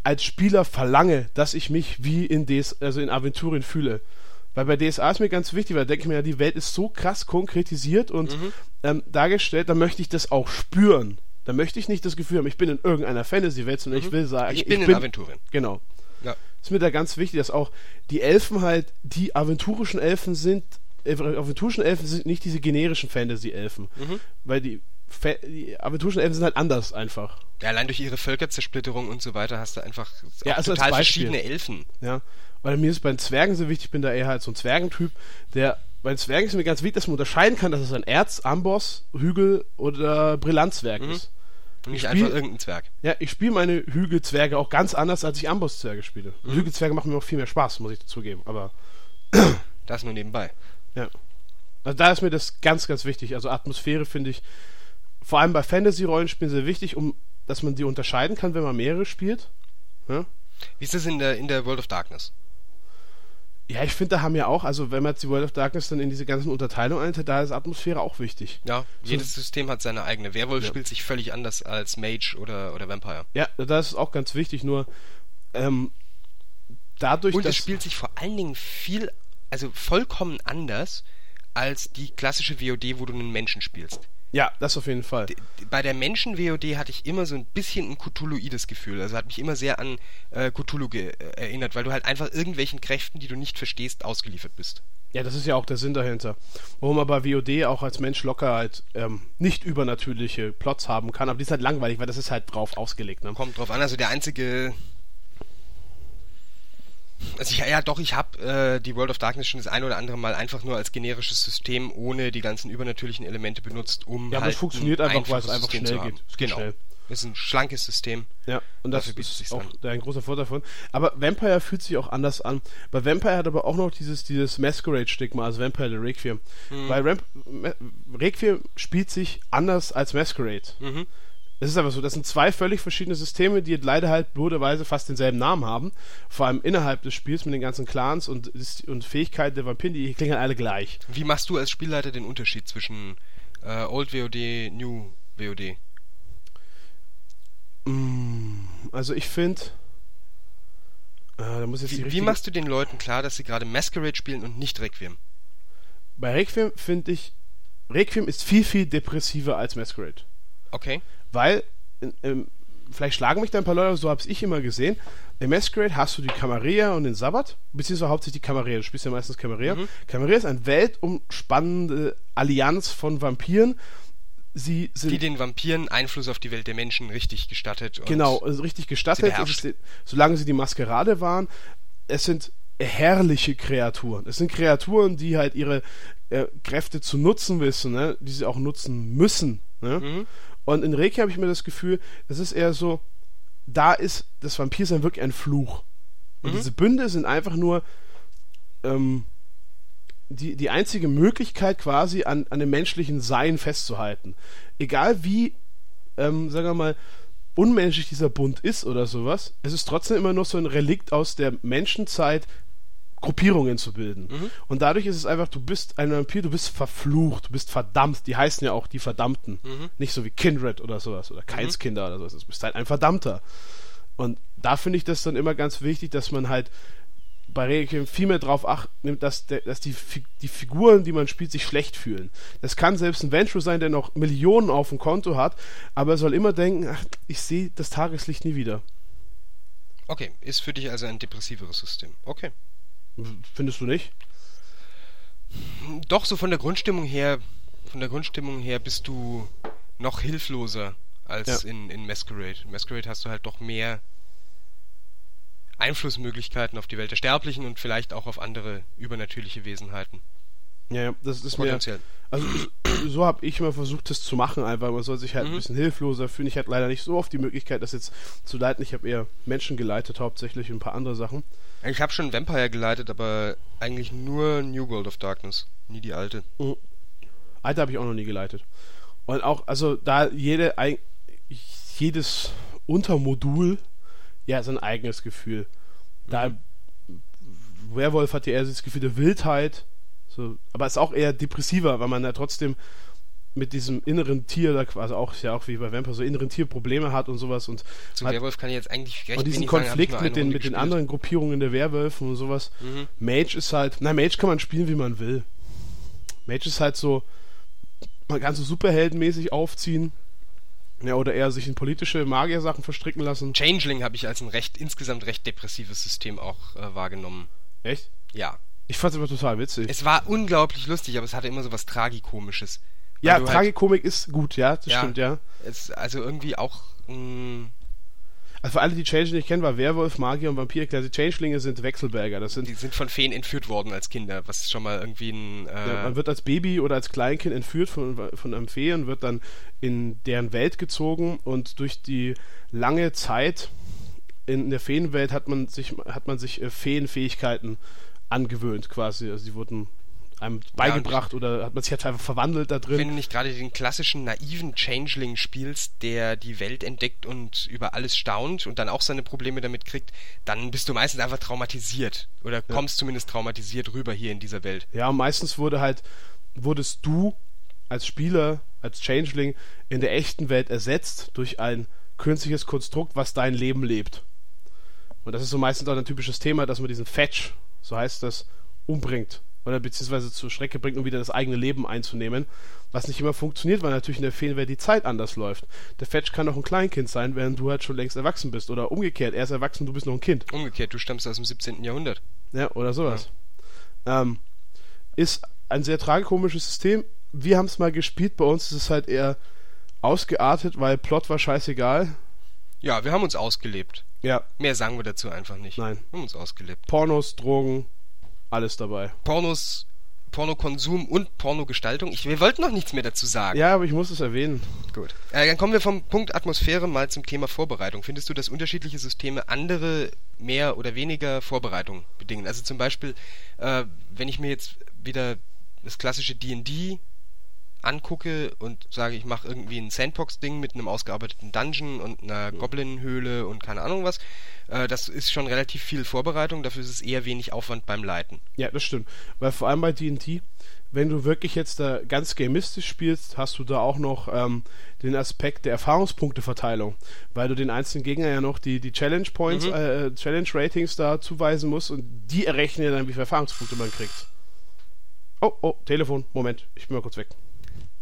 als Spieler verlange, dass ich mich wie in DS, also in Aventurien fühle. Weil bei DSA ist mir ganz wichtig, weil da denke ich mir ja, die Welt ist so krass konkretisiert und ähm, dargestellt, da möchte ich das auch spüren. Da möchte ich nicht das Gefühl haben, ich bin in irgendeiner Fantasy-Welt, sondern ich will sagen, Ich bin in Aventurien. Genau. Ja. Ist mir da ganz wichtig, dass auch die Elfen halt die aventurischen Elfen sind. Äh, aventurischen Elfen sind nicht diese generischen Fantasy-Elfen. Mhm. Weil die, Fa die aventurischen Elfen sind halt anders einfach. Ja, allein durch ihre Völkerzersplitterung und so weiter hast du einfach Ja, auch also als total verschiedene Elfen. Ja. Weil mir ist bei den Zwergen so wichtig, ich bin da eher halt so ein Zwergentyp, der bei den Zwergen ist mir ganz wichtig, dass man unterscheiden kann, dass es ein Erz, Amboss, Hügel oder Brillantzwerg Mhm. ist. Und nicht Ich einfach spiel- irgendein Zwerg. Ja, ich spiele meine Hügelzwerge auch ganz anders, als ich Ambosszwerge spiele. Mhm. Hügelzwerge machen mir auch viel mehr Spaß, muss ich dazugeben. Aber Das nur nebenbei. Ja. Also da ist mir das ganz, ganz wichtig. Also Atmosphäre finde ich vor allem bei Fantasy-Rollenspielen sehr wichtig, um dass man die unterscheiden kann, wenn man mehrere spielt. Ja, Wie ist das in der, in der World of Darkness? Ja ich finde, da haben ja auch, also wenn man jetzt die World of Darkness dann in diese ganzen Unterteilungen einteilt, da ist Atmosphäre auch wichtig. Ja, jedes System hat seine eigene. Werwolf Ja. spielt sich völlig anders als Mage oder, oder Vampire. Ja, das ist auch ganz wichtig, nur ähm, dadurch, Und es spielt sich vor allen Dingen viel, also vollkommen anders als die klassische WOD, wo du einen Menschen spielst. Ja, das auf jeden Fall. Bei der Menschen-WOD hatte ich immer so ein bisschen ein Cthulhuides Gefühl. Also hat mich immer sehr an äh, Cthulhu ge- äh, erinnert, weil du halt einfach irgendwelchen Kräften, die du nicht verstehst, ausgeliefert bist. Ja, das ist ja auch der Sinn dahinter. Warum man bei WOD auch als Mensch locker halt ähm, nicht übernatürliche Plots haben kann, aber die ist halt langweilig, weil das ist halt drauf ausgelegt. Ne? Kommt drauf an, also der einzige. Also ich, ja doch, ich habe äh, die World of Darkness schon das ein oder andere Mal einfach nur als generisches System ohne die ganzen übernatürlichen Elemente benutzt, um Ja, aber halt es funktioniert ein einfach, weil es einfach System schnell geht. Es geht Genau. schnell. Es ist ein schlankes System. Ja, und das ist auch an. ein großer Vorteil davon. Aber Vampire fühlt sich auch anders an. Bei Vampire hat aber auch noch dieses, dieses Masquerade-Stigma, also Vampire the Requiem. Mhm. Bei Ramp Requiem spielt sich anders als Masquerade. Mhm. Es ist einfach so, das sind zwei völlig verschiedene Systeme, die leider halt blöderweise fast denselben Namen haben. Vor allem innerhalb des Spiels mit den ganzen Clans und, und Fähigkeiten der Vampiren, die klingen alle gleich. Wie machst du als Spielleiter den Unterschied zwischen äh, Old WOD, New WOD? Also ich finde. Äh, Wie, wie machst du den Leuten klar, dass sie gerade Masquerade spielen und nicht Requiem? Bei Requiem finde ich, Requiem ist viel, viel depressiver als Masquerade. Okay. Weil, ähm, vielleicht schlagen mich da ein paar Leute, so habe ich immer gesehen. Im Masquerade hast du die Camarilla und den Sabbat, beziehungsweise hauptsächlich die Camarilla. Du spielst ja meistens Camarilla. Mhm. Camarilla ist eine weltumspannende Allianz von Vampiren. Sie sind Die den Vampiren Einfluss auf die Welt der Menschen richtig gestattet. Und Genau, also richtig gestattet, sie ist, solange sie die Maskerade waren. Es sind herrliche Kreaturen. Es sind Kreaturen, die halt ihre äh, Kräfte zu nutzen wissen, ne? die sie auch nutzen müssen. Ne? Mhm. Und in Reiki habe ich mir das Gefühl, das ist eher so, da ist das Vampirsein wirklich ein Fluch. Und Mhm. diese Bünde sind einfach nur ähm, die, die einzige Möglichkeit quasi an, an dem menschlichen Sein festzuhalten. Egal wie, ähm, sagen wir mal, unmenschlich dieser Bund ist oder sowas, es ist trotzdem immer noch so ein Relikt aus der Menschenzeit, Gruppierungen zu bilden. Und dadurch ist es einfach, du bist ein Vampir, du bist verflucht, du bist verdammt. Die heißen ja auch die Verdammten. Nicht so wie Kindred oder sowas oder Keinskinder oder sowas. Du bist halt ein Verdammter. Und da finde ich das dann immer ganz wichtig, dass man halt bei Requiem viel mehr drauf acht nimmt, dass, der, dass die, die Figuren, die man spielt, sich schlecht fühlen. Das kann selbst ein Venture sein, der noch Millionen auf dem Konto hat, aber er soll immer denken, ach, ich sehe das Tageslicht nie wieder. Okay, ist für dich also ein depressiveres System. Okay. Findest du nicht? Doch, so von der Grundstimmung her, von der Grundstimmung her bist du noch hilfloser als Ja. in, in Masquerade. In Masquerade hast du halt doch mehr Einflussmöglichkeiten auf die Welt der Sterblichen und vielleicht auch auf andere übernatürliche Wesenheiten. Ja, ja, das ist mir. Potenziell. Also so- habe ich mal versucht, das zu machen, einfach. Man soll sich halt ein Mhm. bisschen hilfloser fühlen. Ich hatte leider nicht so oft die Möglichkeit, das jetzt zu leiten. Ich habe eher Menschen geleitet, hauptsächlich und ein paar andere Sachen. Ich habe schon Vampire geleitet, aber eigentlich nur New World of Darkness, nie die alte. Alter habe ich auch noch nie geleitet. Und auch, also da jede, ein- jedes Untermodul ja sein eigenes Gefühl. Da Werwolf hat ja eher das Gefühl der Wildheit, so, aber ist auch eher depressiver, weil man ja trotzdem mit diesem inneren Tier, da quasi auch, ist ja auch wie bei Vampire, so inneren Tier Probleme hat und sowas und, Zum hat, Werwolf kann ich jetzt eigentlich recht und diesen sagen, Konflikt nur mit den, Runde mit den anderen Gruppierungen der Werwölfen und sowas. Mhm. Mage ist halt, na, Mage kann man spielen, wie man will. Mage ist halt so, man kann so superheldenmäßig aufziehen. Ja, oder eher sich in politische Magiersachen verstricken lassen. Changeling habe ich als ein recht insgesamt recht depressives System auch äh, wahrgenommen. Echt? Ja. Ich fand's aber total witzig. Es war unglaublich lustig, aber es hatte immer so was Tragikomisches. Ja, halt- Tragikomik ist gut, ja, das Ja. stimmt, ja. Es, also irgendwie auch mh, Also für alle, die Changeling nicht kennen, war Werwolf, Magier und Vampir klar. Die Changelinge sind Wechselberger. Das sind, die sind von Feen entführt worden als Kinder, was schon mal irgendwie ein äh, ja, man wird als Baby oder als Kleinkind entführt von, von einem Fee und wird dann in deren Welt gezogen und durch die lange Zeit in der Feenwelt hat man sich, hat man sich äh, Feenfähigkeiten angewöhnt quasi. Also die wurden einem beigebracht oder hat man sich halt einfach verwandelt da drin. wenn du nicht gerade den klassischen naiven Changeling spielst, der die Welt entdeckt und über alles staunt und dann auch seine Probleme damit kriegt, dann bist du meistens einfach traumatisiert oder kommst zumindest traumatisiert rüber hier in dieser Welt. Ja, und meistens wurde halt, wurdest du als Spieler, als Changeling in der echten Welt ersetzt durch ein künstliches Konstrukt, was dein Leben lebt. Und das ist so meistens auch ein typisches Thema, dass man diesen Fetch, so heißt das, umbringt. Oder beziehungsweise zur Strecke bringt, um wieder das eigene Leben einzunehmen. Was nicht immer funktioniert, weil natürlich in der Feenwelt die Zeit anders läuft. Der Fetch kann auch ein Kleinkind sein, während du halt schon längst erwachsen bist. Oder umgekehrt, er ist erwachsen, du bist noch ein Kind. Umgekehrt, du stammst aus dem 17. Jahrhundert. Ja, oder sowas. Ähm, ist ein sehr tragikomisches System. Wir haben es mal gespielt, bei uns ist es halt eher ausgeartet, weil Plot war scheißegal. Ja, wir haben uns ausgelebt. Ja, Mehr sagen wir dazu einfach nicht. Nein. Wir haben uns ausgelebt. Pornos, Drogen, alles dabei. Pornos, Pornokonsum und Pornogestaltung. Ich, wir wollten noch nichts mehr dazu sagen. Ja, aber ich muss es erwähnen. Gut. Äh, dann kommen wir vom Punkt Atmosphäre mal zum Thema Vorbereitung. Findest du, dass unterschiedliche Systeme andere mehr oder weniger Vorbereitung bedingen? Also zum Beispiel, äh, wenn ich mir jetzt wieder das klassische D&D angucke und sage, ich mache irgendwie ein Sandbox-Ding mit einem ausgearbeiteten Dungeon und einer Goblin-Höhle und keine Ahnung was, äh, das ist schon relativ viel Vorbereitung, dafür ist es eher wenig Aufwand beim Leiten. Ja, das stimmt. Weil vor allem bei D&D, wenn du wirklich jetzt da ganz gamistisch spielst, hast du da auch noch ähm, den Aspekt der Erfahrungspunkteverteilung, weil du den einzelnen Gegner ja noch die, die Challenge Points, Mhm. äh, Challenge Ratings da zuweisen musst und die errechnen ja dann, wie viele Erfahrungspunkte man kriegt. Oh, oh, Telefon, Moment, ich bin mal kurz weg.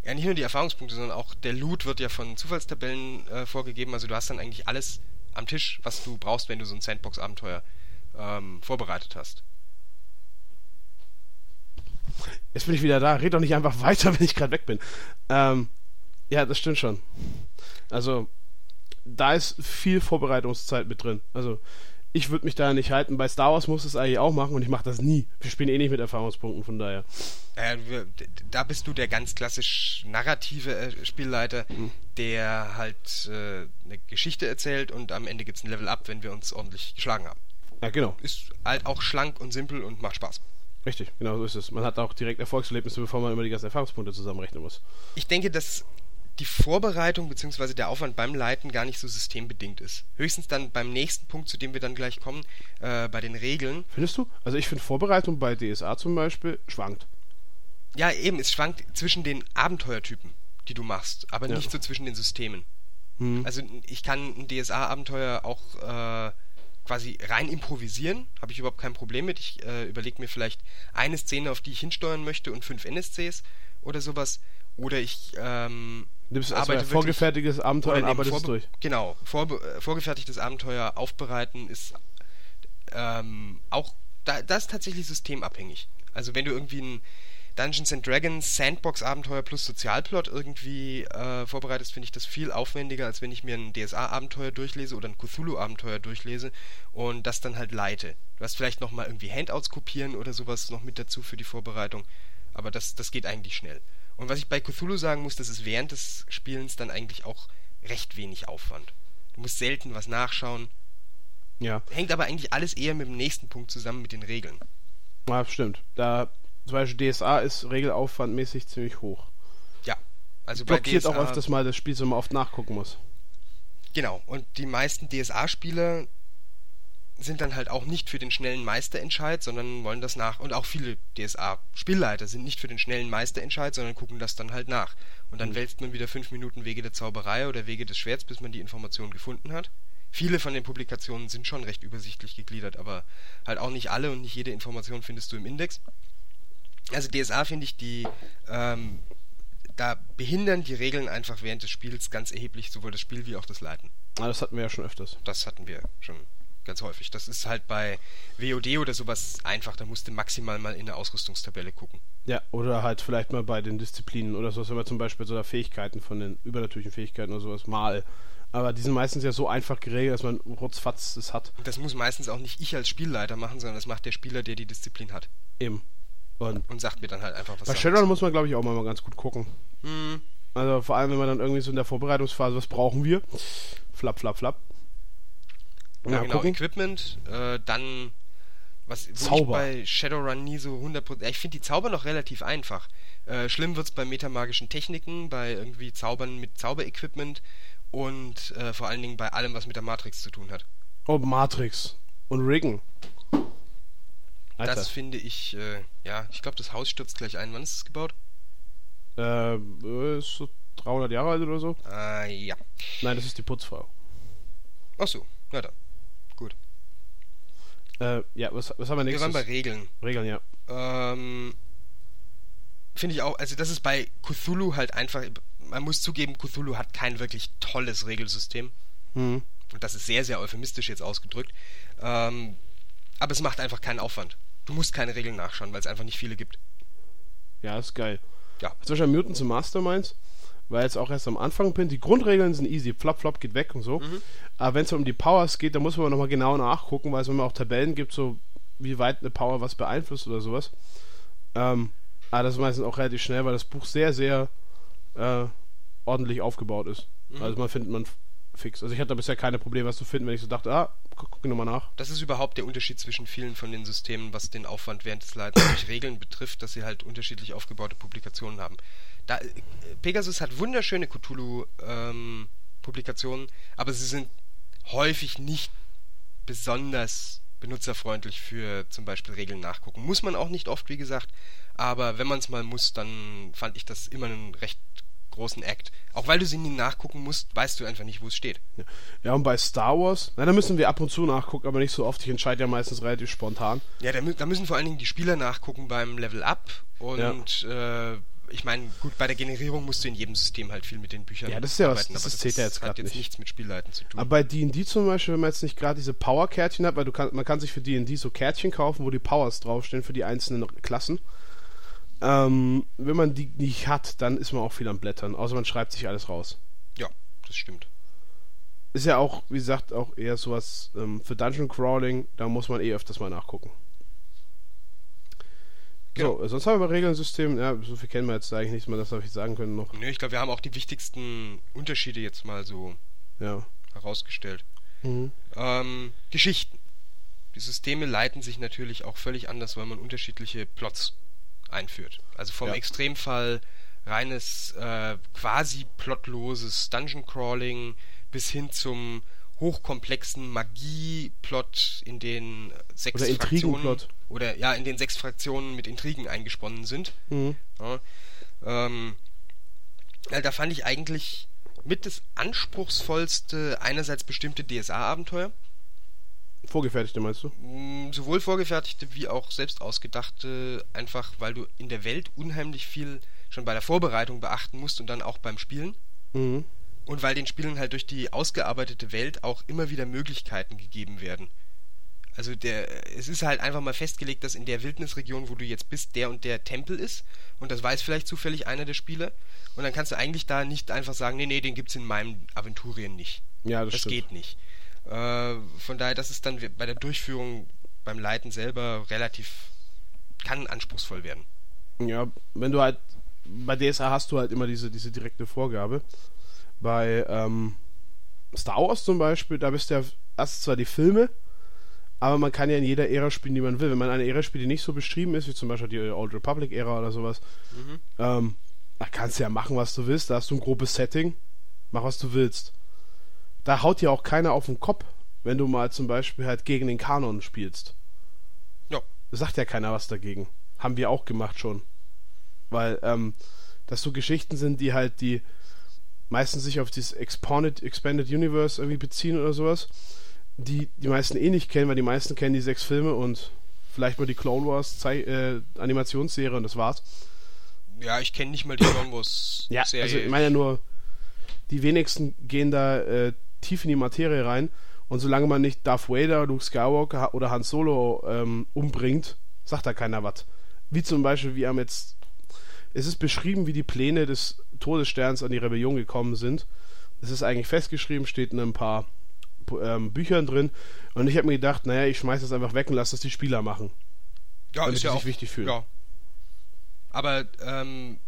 Ja, nicht nur die Erfahrungspunkte, sondern auch der Loot wird ja von Zufallstabellen äh, vorgegeben. Also du hast dann eigentlich alles am Tisch, was du brauchst, wenn du so ein Sandbox-Abenteuer ähm, vorbereitet hast. Jetzt bin ich wieder da, red doch nicht einfach weiter, wenn ich gerade weg bin. Ähm, ja, das stimmt schon. Also, da ist viel Vorbereitungszeit mit drin. Also, ich würde mich da nicht halten. Bei Star Wars muss es eigentlich auch machen und ich mache das nie. Wir spielen eh nicht mit Erfahrungspunkten, von daher. Äh, da bist du der ganz klassisch narrative äh, Spielleiter, der halt äh, eine Geschichte erzählt und am Ende gibt's ein Level Up, wenn wir uns ordentlich geschlagen haben. Ja, genau. Ist halt auch schlank und simpel und macht Spaß. Richtig, genau so ist es. Man hat auch direkt Erfolgserlebnisse, bevor man immer die ganzen Erfahrungspunkte zusammenrechnen muss. Ich denke, dass die Vorbereitung bzw. der Aufwand beim Leiten gar nicht so systembedingt ist. Höchstens dann beim nächsten Punkt, zu dem wir dann gleich kommen, äh, bei den Regeln. Findest du? Also, ich finde Vorbereitung bei DSA zum Beispiel schwankt. Ja, eben, es schwankt zwischen den Abenteuertypen, die du machst, aber Ja. nicht so zwischen den Systemen. Hm. Also ich kann ein DSA-Abenteuer auch äh, quasi rein improvisieren, habe ich überhaupt kein Problem mit. Ich äh, überlege mir vielleicht eine Szene, auf die ich hinsteuern möchte und fünf NSCs oder sowas. Oder ich ähm, Nimmst also arbeite ein vorgefertigtes Abenteuer und arbeitest es vorbe- durch. Genau, vorbe äh, vorgefertigtes Abenteuer aufbereiten ist ähm, auch, da, das ist tatsächlich systemabhängig. Also wenn du irgendwie ein, Dungeons and Dragons Sandbox-Abenteuer plus Sozialplot irgendwie äh, vorbereitest, finde ich das viel aufwendiger, als wenn ich mir ein DSA-Abenteuer durchlese oder ein Cthulhu-Abenteuer durchlese und das dann halt leite. Du hast vielleicht nochmal irgendwie Handouts kopieren oder sowas noch mit dazu für die Vorbereitung, aber das, das geht eigentlich schnell. Und was ich bei Cthulhu sagen muss, das ist während des Spielens dann eigentlich auch recht wenig Aufwand. Du musst selten was nachschauen. Ja. Hängt aber eigentlich alles eher mit dem nächsten Punkt zusammen mit den Regeln. Ja, stimmt. Da zum Beispiel DSA ist regelaufwandmäßig ziemlich hoch. Ja. Also bei Blockiert DSA, auch öfters mal das Spiel, so man oft nachgucken muss. Genau. Und die meisten DSA-Spieler sind dann halt auch nicht für den schnellen Meisterentscheid, sondern wollen das nach. Und auch viele DSA-Spielleiter sind nicht für den schnellen Meisterentscheid, sondern gucken das dann halt nach. Und dann wälzt man wieder fünf Minuten Wege der Zauberei oder Wege des Schwerts, bis man die Information gefunden hat. Viele von den Publikationen sind schon recht übersichtlich gegliedert, aber halt auch nicht alle und nicht jede Information findest du im Index. Also DSA finde ich die, ähm, da behindern die Regeln einfach während des Spiels ganz erheblich sowohl das Spiel wie auch das Leiten. Ah, das hatten wir ja schon öfters. Das hatten wir schon ganz häufig. Das ist halt bei WOD oder sowas einfach, da musst du maximal mal in eine Ausrüstungstabelle gucken. Ja, oder halt vielleicht mal bei den Disziplinen oder sowas, wenn man zum Beispiel so da Fähigkeiten von den übernatürlichen Fähigkeiten oder sowas mal. Aber die sind meistens ja so einfach geregelt, dass man rutzfatz es hat. Und das muss meistens auch nicht ich als Spielleiter machen, sondern das macht der Spieler, der die Disziplin hat. Eben. Und Und sagt mir dann halt einfach, was bei Shadowrun muss man, glaube ich, auch mal ganz gut gucken. Hm, Also vor allem, wenn man dann irgendwie so in der Vorbereitungsphase, was brauchen wir? Flap, flap, flap. Ja, Ja, genau, gucken. Equipment, äh, dann was Zauber. ich bei Shadowrun nie so 100%, ja, ich finde die Zauber noch relativ einfach. Äh, schlimm wird's bei metamagischen Techniken, bei irgendwie Zaubern mit Zauberequipment und äh, vor allen Dingen bei allem, was mit der Matrix zu tun hat. Oh, Matrix. Und Riggen. Alter. Das finde ich, äh, ja, ich glaube, das Haus stürzt gleich ein. Wann ist es gebaut? äh, ist so 300 Jahre alt oder so? Äh, ja. Nein, das ist die Putzfrau. Ach so, na dann. Äh, ja, was, was haben wir Wir nächstes? waren bei Regeln. Regeln, ja. Ähm, finde ich auch, also das ist bei Cthulhu halt einfach, man muss zugeben, Cthulhu hat kein wirklich tolles Regelsystem. Mhm. Und das ist sehr, sehr euphemistisch jetzt ausgedrückt. Ähm, aber es macht einfach keinen Aufwand. Du musst keine Regeln nachschauen, weil es einfach nicht viele gibt. Ja, ist geil. Ja. Zum Beispiel Mutant zum Masterminds, weil jetzt auch erst am Anfang bin. Die Grundregeln sind easy. Flop, flop geht weg und so. Mhm. Aber wenn es um die Powers geht, dann muss man nochmal genau nachgucken, weil es immer auch Tabellen gibt, so wie weit eine Power was beeinflusst oder sowas. Ähm, aber das ist meistens auch relativ schnell, weil das Buch sehr, sehr äh, ordentlich aufgebaut ist. Mhm. Also man findet man fix. Also ich hatte bisher keine Probleme, was zu finden, wenn ich so dachte, ah, gu guck nochmal nach. Das ist überhaupt der Unterschied zwischen vielen von den Systemen, was den Aufwand während des Leitens durch Regeln betrifft, dass sie halt unterschiedlich aufgebaute Publikationen haben. Da, Pegasus hat wunderschöne Cthulhu-Publikationen, aber sie sind häufig nicht besonders benutzerfreundlich für zum Beispiel Regeln nachgucken. Muss man auch nicht oft, wie gesagt, aber wenn man es mal muss, dann fand ich das immer einen recht großen Act. Auch weil du sie nie nachgucken musst, weißt du einfach nicht, wo es steht. Ja. ja, und bei Star Wars, na, da müssen wir ab und zu nachgucken, aber nicht so oft. Ich entscheide ja meistens relativ spontan. Ja, da, da müssen vor allen Dingen die Spieler nachgucken beim Level Up und äh, ich meine, gut, bei der Generierung musst du in jedem System halt viel mit den Büchern Ja, das ist ja was- das aber zählt ja jetzt jetzt nicht. nichts mit Spielleiten zu tun. Aber bei D&D zum Beispiel, wenn man jetzt nicht gerade diese Power-Kärtchen hat, weil du kann, man kann sich für D&D so Kärtchen kaufen, wo die Powers draufstehen für die einzelnen Klassen. Ähm, wenn man die nicht hat, dann ist man auch viel am Blättern, außer man schreibt sich alles raus. ja, das stimmt. Ist ja auch, wie gesagt, auch eher sowas ähm, für Dungeon Crawling, da muss man eh öfters mal nachgucken. Genau. So, sonst haben wir bei Regelsystem, ja, so viel kennen wir jetzt eigentlich nicht, mal das darf ich sagen können noch. Nö, ich glaube, wir haben auch die wichtigsten Unterschiede jetzt mal so Ja. herausgestellt. Mhm. Ähm, Geschichten. Die Systeme leiten sich natürlich auch völlig anders, weil man unterschiedliche Plots einführt. Also vom Ja. Extremfall reines, äh, quasi plotloses Dungeon Crawling bis hin zum hochkomplexen Magie-Plot, in den sechs Oder Fraktionen oder ja, in den sechs Fraktionen mit Intrigen eingesponnen sind. Mhm. Ja, ähm, ja, da fand ich eigentlich mit das anspruchsvollste einerseits bestimmte DSA-Abenteuer, Vorgefertigte meinst du? mh, sowohl vorgefertigte wie auch selbst ausgedachte, einfach weil du in der Welt unheimlich viel schon bei der Vorbereitung beachten musst und dann auch beim Spielen. Mhm. Und weil den Spielern halt durch die ausgearbeitete Welt auch immer wieder Möglichkeiten gegeben werden. Also der, es ist halt einfach mal festgelegt, dass in der Wildnisregion, wo du jetzt bist, der und der Tempel ist. Und das weiß vielleicht zufällig einer der Spieler. Und dann kannst du eigentlich da nicht einfach sagen, nee, nee, den gibt's in meinem Aventurien nicht. Ja, das, Das stimmt. geht nicht. Äh, von daher, das ist dann bei der Durchführung beim Leiten selber relativ, kann anspruchsvoll werden. Ja, wenn du halt, bei DSA hast du halt immer diese, diese direkte Vorgabe. Bei ähm, Star Wars zum Beispiel, da bist du ja erst zwar die Filme, aber man kann ja in jeder Ära spielen, die man will. Wenn man eine Ära spielt, die nicht so beschrieben ist, wie zum Beispiel die Old Republic-Ära oder sowas, ähm, da kannst du ja machen, was du willst. Da hast du ein grobes Setting, mach, was du willst. Da haut dir auch keiner auf den Kopf, wenn du mal zum Beispiel halt gegen den Kanon spielst. Ja. Sagt ja keiner was dagegen. Haben wir auch gemacht schon. Weil, ähm, das so Geschichten sind, die halt die meistens sich auf dieses Expanded, Expanded Universe irgendwie beziehen oder sowas, die die meisten eh nicht kennen, weil die meisten kennen die sechs Filme und vielleicht mal die Clone Wars Zei äh, Animationsserie und das war's. Ja, ich kenne nicht mal die Clone Wars Ja, Serie. also ich meine ja nur, die wenigsten gehen da äh, tief in die Materie rein und solange man nicht Darth Vader, Luke Skywalker oder Han Solo ähm, umbringt, sagt da keiner was. Wie zum Beispiel, wir haben jetzt, es ist beschrieben, wie die Pläne des Todessterns an die Rebellion gekommen sind. Es ist eigentlich festgeschrieben, steht in ein paar ähm, Büchern drin und ich habe mir gedacht, naja, ich schmeiß das einfach weg und lass das die Spieler machen. ja, damit ist sie ja sich auch wichtig fühlen. Ja. Aber ähm,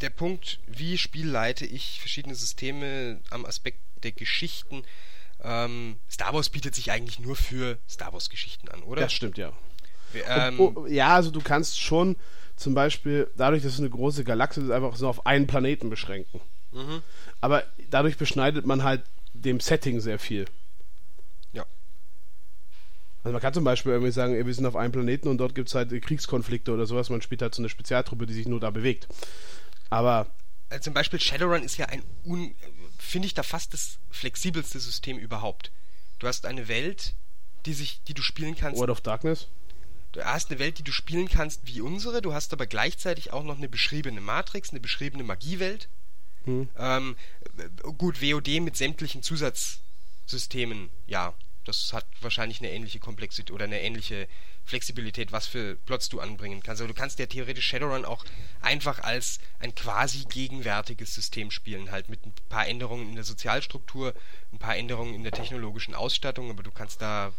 der Punkt, wie spielleite ich verschiedene Systeme am Aspekt der Geschichten, ähm, Star Wars bietet sich eigentlich nur für Star Wars Geschichten an, oder? Das stimmt, ja. Ähm, oh, ja, also du kannst schon zum Beispiel, dadurch, dass es eine große Galaxie ist, einfach so auf einen Planeten beschränken. Mhm. Aber dadurch beschneidet man halt dem Setting sehr viel. Ja. Also man kann zum Beispiel irgendwie sagen, ey, wir sind auf einem Planeten und dort gibt es halt Kriegskonflikte oder sowas. Man spielt halt so eine Spezialtruppe, die sich nur da bewegt. Aber Also zum Beispiel Shadowrun ist ja ein, finde ich da fast das flexibelste System überhaupt. Du hast eine Welt, die sich, die du spielen kannst. World of Darkness, Du hast eine Welt, die du spielen kannst wie unsere. Du hast aber gleichzeitig auch noch eine beschriebene Matrix, eine beschriebene Magiewelt. Hm. Ähm, äh, gut, WoD mit sämtlichen Zusatzsystemen, ja. Das hat wahrscheinlich eine ähnliche Komplexität oder eine ähnliche Flexibilität, was für Plots du anbringen kannst. Aber du kannst ja theoretisch Shadowrun auch einfach als ein quasi gegenwärtiges System spielen, halt mit ein paar Änderungen in der Sozialstruktur, ein paar Änderungen in der technologischen Ausstattung, aber du kannst da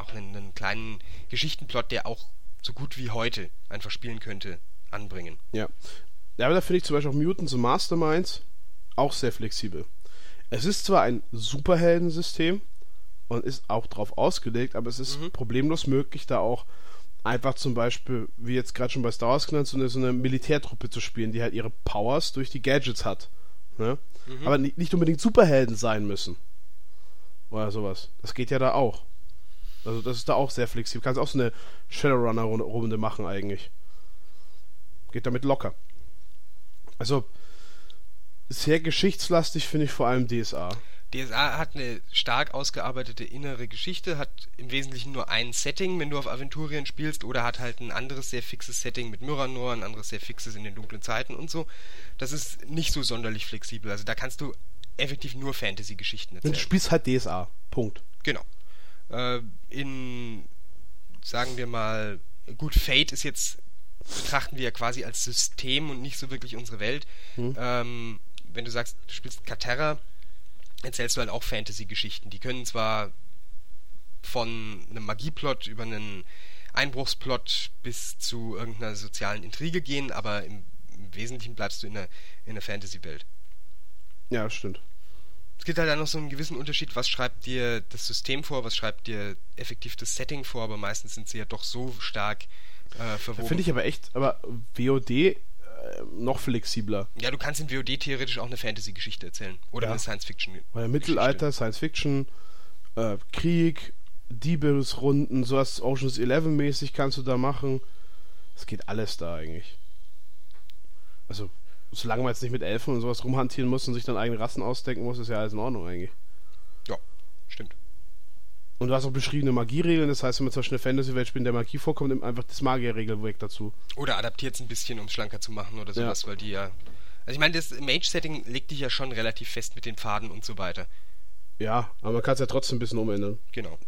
auch einen, einen kleinen Geschichtenplot, der auch so gut wie heute einfach spielen könnte, anbringen. ja. Ja, aber da finde ich zum Beispiel auch Mutants und Masterminds auch sehr flexibel. Es ist zwar ein Superheldensystem und ist auch drauf ausgelegt, aber es ist Mhm. problemlos möglich, da auch einfach zum Beispiel, wie jetzt gerade schon bei Star Wars genannt, so eine, so eine Militärtruppe zu spielen, die halt ihre Powers durch die Gadgets hat. Ne? Mhm. Aber nicht, nicht unbedingt Superhelden sein müssen. Oder sowas. Das geht ja da auch. Also das ist da auch sehr flexibel. Kannst auch so eine Shadowrunner-Runde machen eigentlich. Geht damit locker. Also sehr geschichtslastig finde ich vor allem DSA. DSA hat eine stark ausgearbeitete innere Geschichte, hat im Wesentlichen nur ein Setting, wenn du auf Aventurien spielst, oder hat halt ein anderes sehr fixes Setting mit Myranor, ein anderes sehr fixes in den dunklen Zeiten und so. Das ist nicht so sonderlich flexibel. Also da kannst du effektiv nur Fantasy-Geschichten Und erzählen. du spielst halt DSA. Punkt. Genau. Äh, in, sagen wir mal, gut, Fate ist jetzt, betrachten wir ja quasi als System und nicht so wirklich unsere Welt. Ähm, wenn du sagst, du spielst Katerra, erzählst du halt auch Fantasy-Geschichten. Die können zwar von einem Magieplot über einen Einbruchsplot bis zu irgendeiner sozialen Intrige gehen, aber im, im Wesentlichen bleibst du in einer, in einer Fantasy-Welt. Ja, stimmt. Es gibt halt dann noch so einen gewissen Unterschied, was schreibt dir das System vor, was schreibt dir effektiv das Setting vor, aber meistens sind sie ja doch so stark äh, verwoben. finde ich aber echt, aber WOD äh, noch flexibler. ja, du kannst in WoD theoretisch auch eine Fantasy-Geschichte erzählen. Oder Ja. eine Science-Fiction. Weil Mittelalter, Science Fiction, äh, Krieg, Diebesrunden, sowas Oceans 11 mäßig kannst du da machen. Es geht alles da eigentlich. Also, solange man jetzt nicht mit Elfen und sowas rumhantieren muss und sich dann eigene Rassen ausdenken muss, ist ja alles in Ordnung eigentlich. Ja, stimmt. Und du hast auch beschriebene Magieregeln, das heißt, wenn man zum Beispiel eine Fantasy-Welt spielt, in der Magie vorkommt, nimmt einfach das Magierregelwerk dazu. Oder adaptiert es ein bisschen, um es schlanker zu machen oder Ja. sowas, weil die ja. Also ich meine, das Mage-Setting legt dich ja schon relativ fest mit den Pfaden und so weiter. Ja, aber man kann es ja trotzdem ein bisschen umändern. Genau.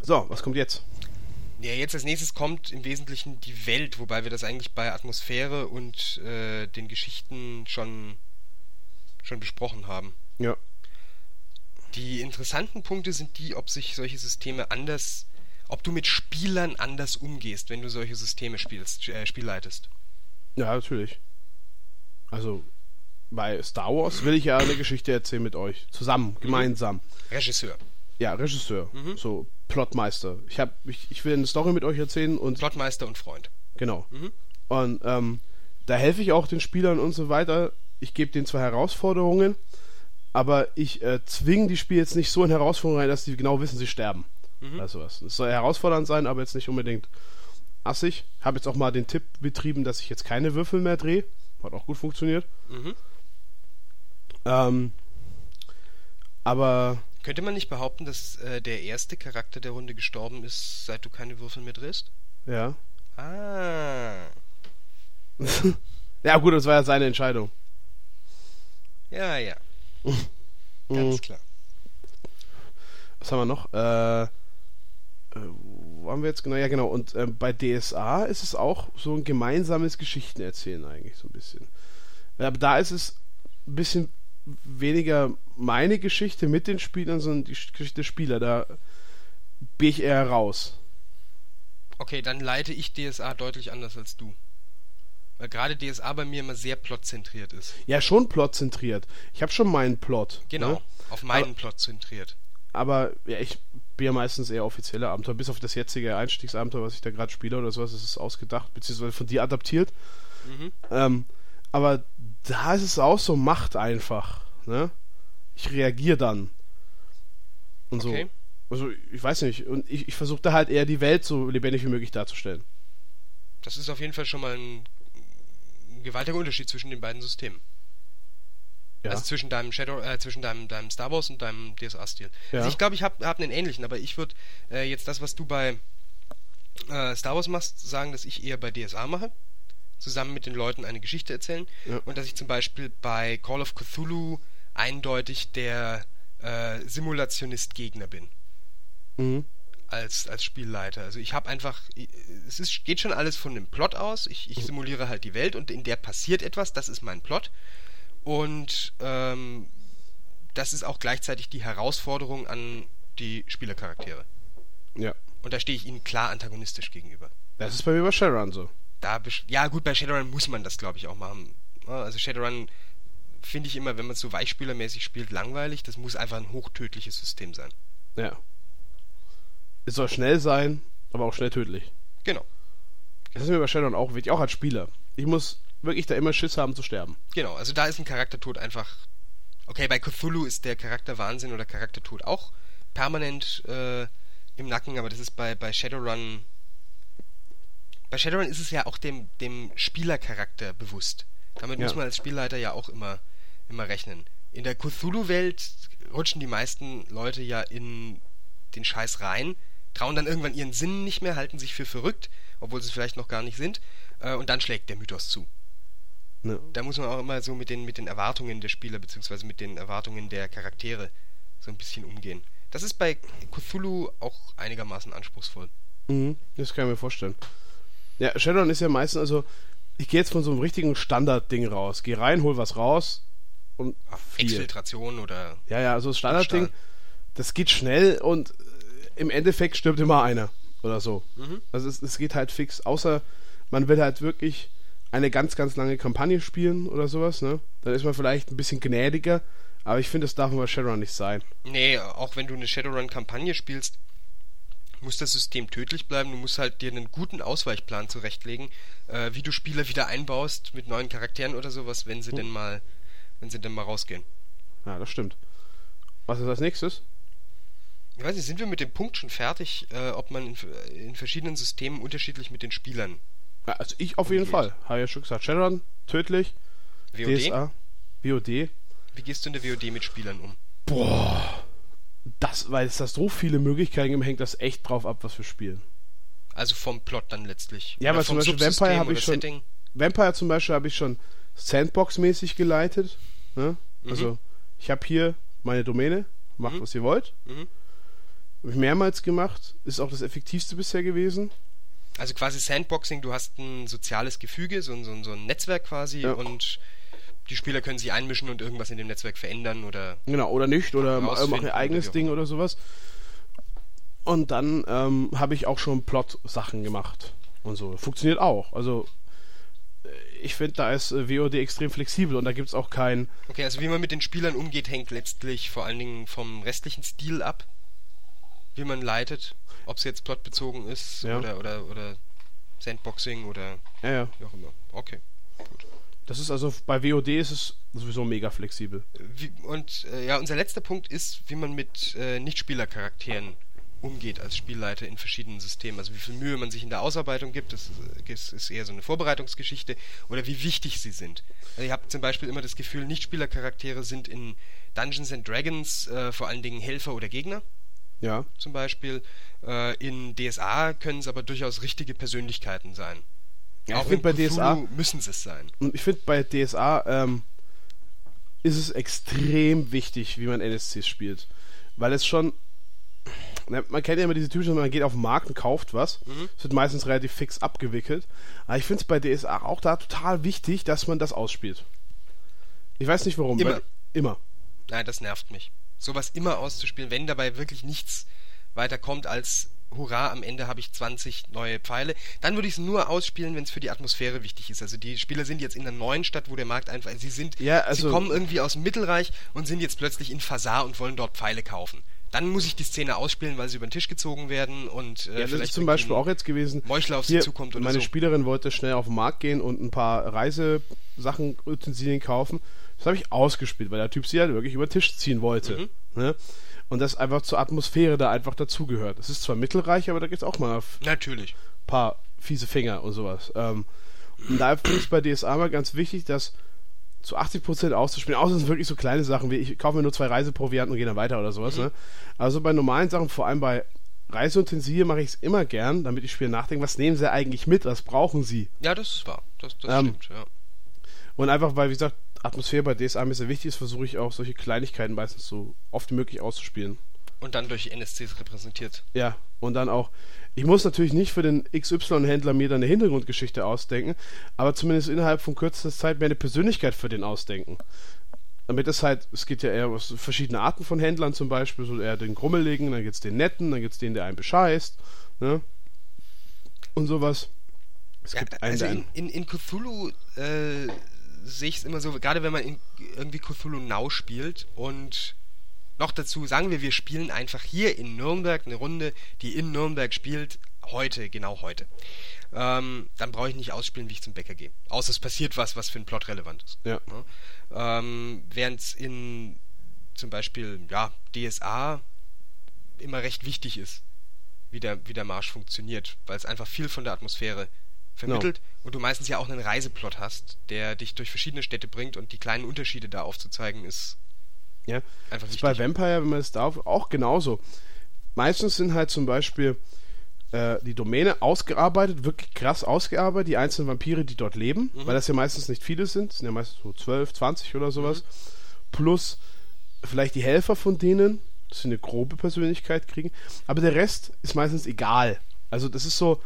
So, was kommt jetzt? Ja, jetzt als nächstes kommt im Wesentlichen die Welt, wobei wir das eigentlich bei Atmosphäre und äh, den Geschichten schon, schon besprochen haben. Ja. Die interessanten Punkte sind die, ob sich solche Systeme anders, ob du mit Spielern anders umgehst, wenn du solche Systeme spielst, äh, spielleitest. Ja, natürlich. Also, bei Star Wars will ich ja eine Geschichte erzählen mit euch. Zusammen, gemeinsam. Regisseur. Ja, Regisseur. Mhm. So, Plotmeister. Ich, hab, ich, ich will eine Story mit euch erzählen und. Plotmeister und Freund. Genau. Mhm. Und ähm, da helfe ich auch den Spielern und so weiter. Ich gebe denen zwar Herausforderungen, aber ich äh, zwinge die Spieler jetzt nicht so in Herausforderungen rein, dass sie genau wissen, sie sterben. Mhm. Also was. Es soll herausfordernd sein, aber jetzt nicht unbedingt assig. Habe jetzt auch mal den Tipp betrieben, dass ich jetzt keine Würfel mehr drehe. Hat auch gut funktioniert. Mhm. Ähm, aber Könnte man nicht behaupten, dass äh, der erste Charakter der Runde gestorben ist, seit du keine Würfel mehr drehst? ja. Ah. ja gut, das war ja seine Entscheidung. Ja, ja. Mhm. Ganz klar. Was haben wir noch? Äh, äh, wo haben wir jetzt genau? Ja, genau. Und ähm, bei DSA ist es auch so ein gemeinsames Geschichtenerzählen eigentlich so ein bisschen. Aber da ist es ein bisschen weniger meine Geschichte mit den Spielern, sondern die Geschichte der Spieler. Da bin ich eher raus. Okay, dann leite ich DSA deutlich anders als du. Weil gerade DSA bei mir immer sehr plotzentriert ist. Ja, schon plotzentriert. Ich habe schon meinen Plot. Genau, Ne? auf meinen Plot zentriert. Aber ja, ich bin ja meistens eher offizielle Abenteuer. Bis auf das jetzige Einstiegsabenteuer, was ich da gerade spiele oder sowas, das ist ausgedacht, beziehungsweise von dir adaptiert. Mhm. Ähm, aber da ist es auch so, macht einfach. Ne? Ich reagiere dann. Und so. Okay. Also, ich weiß nicht. Und ich, ich versuche da halt eher die Welt so lebendig wie möglich darzustellen. Das ist auf jeden Fall schon mal ein, ein gewaltiger Unterschied zwischen den beiden Systemen. Ja. Also zwischen deinem Shadow, äh, zwischen deinem, deinem Star Wars und deinem DSA-Stil. Ja. Also ich glaube, ich habe hab einen ähnlichen, aber ich würde äh, jetzt das, was du bei äh, Star Wars machst, sagen, dass ich eher bei DSA mache. Zusammen mit den Leuten eine Geschichte erzählen. Ja. Und dass ich zum Beispiel bei Call of Cthulhu eindeutig der äh, Simulationist-Gegner bin. Mhm. als, als Spielleiter. Also ich habe einfach, es ist, geht schon alles von dem Plot aus. Ich, ich simuliere halt die Welt und in der passiert etwas, das ist mein Plot. Und ähm, das ist auch gleichzeitig die Herausforderung an die Spielercharaktere. Ja. Und da stehe ich ihnen klar antagonistisch gegenüber. Das ist bei mir bei Shadowrun so. Da ja gut, bei Shadowrun muss man das, glaube ich, auch machen. Ja, Also Shadowrun finde ich immer, wenn man es so weichspielermäßig spielt, langweilig. Das muss einfach ein hochtödliches System sein. Ja. Es soll schnell sein, aber auch schnell tödlich. Genau. Das ist mir bei Shadowrun auch wichtig, auch als Spieler. Ich muss wirklich da immer Schiss haben zu sterben. Genau, also da ist ein Charaktertod einfach. Okay, bei Cthulhu ist der Charakterwahnsinn oder Charaktertod auch permanent äh, im Nacken, aber das ist bei, bei Shadowrun. Bei Shadowrun ist es ja auch dem, dem Spielercharakter bewusst. Damit Ja. muss man als Spielleiter ja auch immer, immer rechnen. In der Cthulhu-Welt rutschen die meisten Leute ja in den Scheiß rein, trauen dann irgendwann ihren Sinn nicht mehr, halten sich für verrückt, obwohl sie es vielleicht noch gar nicht sind, äh, und dann schlägt der Mythos zu Ne? da muss man auch immer so mit den, mit den Erwartungen der Spieler beziehungsweise mit den Erwartungen der Charaktere so ein bisschen umgehen. Das ist bei Cthulhu auch einigermaßen anspruchsvoll. Mhm, das kann ich mir vorstellen. Ja, Shadowrun ist ja meistens, also, ich gehe jetzt von so einem richtigen Standardding raus. Geh rein, hol was raus und viel. Exfiltration oder Ja, ja, also das Standardding, das geht schnell und äh, im Endeffekt stirbt immer einer oder so. Mhm. Also es, es geht halt fix, außer man will halt wirklich eine ganz, ganz lange Kampagne spielen oder sowas, ne? Dann ist man vielleicht ein bisschen gnädiger, aber ich finde, das darf man bei Shadowrun nicht sein. Nee, auch wenn du eine Shadowrun-Kampagne spielst, muss das System tödlich bleiben. Du musst halt dir einen guten Ausweichplan zurechtlegen, äh, wie du Spieler wieder einbaust mit neuen Charakteren oder sowas, wenn sie denn mal, wenn sie denn mal rausgehen. Ja, das stimmt. Was ist als nächstes? Ich weiß nicht, sind wir mit dem Punkt schon fertig, äh, ob man in, in verschiedenen Systemen unterschiedlich mit den Spielern Ja, also ich auf jeden Umgeht. Fall. Habe ja schon gesagt. Shadowrun, tödlich. WOD? DSA, WOD. Wie gehst du in der WOD mit Spielern um? Boah. Das, weil es da so viele Möglichkeiten gibt, hängt das echt drauf ab, was wir spielen. Also vom Plot dann letztlich. Ja, Oder aber zum Beispiel Vampire habe ich schon- Setting. Vampire zum Beispiel habe ich schon Sandbox-mäßig geleitet. Ne? Mhm. Also, ich habe hier meine Domäne, macht Mhm. was ihr wollt. Mhm. Habe ich mehrmals gemacht. Ist auch das effektivste bisher gewesen. Also quasi Sandboxing, du hast ein soziales Gefüge, so ein, so ein, so ein Netzwerk quasi Ja. und die Spieler können sich einmischen und irgendwas in dem Netzwerk verändern oder Genau, oder nicht, oder machen ihr eigenes oder Ding oder sowas. Und dann ähm, habe ich auch schon Plot-Sachen gemacht und so. Funktioniert auch. Also äh, ich finde, da ist äh, WOD extrem flexibel und da gibt es auch kein. Okay, also wie man mit den Spielern umgeht, hängt letztlich vor allen Dingen vom restlichen Stil ab, wie man leitet, ob es jetzt plotbezogen ist Ja. oder, oder, oder Sandboxing oder Ja, ja. wie auch immer. Okay. Das ist also bei WOD ist es sowieso mega flexibel. Wie, und äh, ja, unser letzter Punkt ist, wie man mit äh, Nichtspielercharakteren umgeht als Spielleiter in verschiedenen Systemen. Also wie viel Mühe man sich in der Ausarbeitung gibt, das ist, ist, ist eher so eine Vorbereitungsgeschichte, oder wie wichtig sie sind. Also ich habe zum Beispiel immer das Gefühl, Nichtspielercharaktere sind in Dungeons and Dragons äh, vor allen Dingen Helfer oder Gegner Ja. zum Beispiel. Äh, in DSA können es aber durchaus richtige Persönlichkeiten sein. Ja, ich Auch find in bei Cthulhu DSA müssen sie es sein. Und ich finde, bei DSA ähm, ist es extrem wichtig, wie man NSCs spielt. Weil es schon. Man kennt ja immer diese typischen, man geht auf den Markt und kauft was. Mhm. Es wird meistens relativ fix abgewickelt. Aber ich finde es bei DSA auch da total wichtig, dass man das ausspielt. Ich weiß nicht warum. Immer. Weil, immer. Nein, das nervt mich. Sowas immer auszuspielen, wenn dabei wirklich nichts weiter kommt als Hurra, am Ende habe ich 20 neue Pfeile. Dann würde ich es nur ausspielen, wenn es für die Atmosphäre wichtig ist. Also die Spieler sind jetzt in einer neuen Stadt, wo der Markt einfach. Sie sind, Ja, also- sie kommen irgendwie aus dem Mittelreich und sind jetzt plötzlich in Fasar und wollen dort Pfeile kaufen. Dann muss ich die Szene ausspielen, weil sie über den Tisch gezogen werden und äh, Ja, das vielleicht ist zum Beispiel auch jetzt gewesen. Meuchler auf Hier, sie zukommt oder meine so. Spielerin wollte schnell auf den Markt gehen und ein paar Reisesachen, Utensilien kaufen. Das habe ich ausgespielt, weil der Typ sie halt wirklich über den Tisch ziehen wollte. Mhm. Ne? Und das einfach zur Atmosphäre da einfach dazugehört. Es ist zwar mittelreich, aber da gibt es auch mal ein Natürlich. paar fiese Finger und sowas. Ähm, und da finde ich es bei DSA mal ganz wichtig, das zu 80% auszuspielen, außer es sind wirklich so kleine Sachen wie ich kaufe mir nur zwei Reiseprovianten und gehe dann weiter oder sowas. Ne? Also bei normalen Sachen, vor allem bei Reiseutensilien mache ich es immer gern, damit die Spieler nachdenken, was nehmen sie eigentlich mit, was brauchen sie? Ja, das ist wahr. Das, das Ähm, stimmt, ja. Und einfach, weil, wie gesagt, Atmosphäre bei DSA mir sehr wichtig ist, versuche ich auch solche Kleinigkeiten meistens so oft wie möglich auszuspielen. Und dann durch NSCs repräsentiert. Ja, und dann auch, ich muss natürlich nicht für den XY-Händler mir dann eine Hintergrundgeschichte ausdenken, aber zumindest innerhalb von kürzester Zeit mir eine Persönlichkeit für den ausdenken. Damit es halt, es gibt ja eher was, verschiedene Arten von Händlern zum Beispiel, so eher den Grummeligen, dann gibt's den Netten, dann gibt's den, der einen bescheißt, ne? Und sowas. Es Ja, gibt einen, also in, in, in Cthulhu äh, sehe ich es immer so, gerade wenn man in, irgendwie Cthulhu Now spielt und noch dazu sagen wir, wir spielen einfach hier in Nürnberg eine Runde, die in Nürnberg spielt, heute, genau heute. Ähm, dann brauche ich nicht ausspielen, wie ich zum Bäcker gehe. Außer es passiert was, was für den Plot relevant ist. Ja. Ja? Ähm, Während es in zum Beispiel ja, DSA immer recht wichtig ist, wie der, wie der Marsch funktioniert, weil es einfach viel von der Atmosphäre vermittelt und du meistens ja auch einen Reiseplot hast, der dich durch verschiedene Städte bringt und die kleinen Unterschiede da aufzuzeigen ist Ja. einfach Das ist bei Vampire, wenn man es darf, auch genauso. Meistens sind halt zum Beispiel äh, die Domäne ausgearbeitet, wirklich krass ausgearbeitet, die einzelnen Vampire, die dort leben, weil das ja meistens nicht viele sind, das sind ja meistens so 12, 20 oder sowas, plus vielleicht die Helfer von denen, dass sie eine grobe Persönlichkeit kriegen, aber der Rest ist meistens egal. Also das ist so,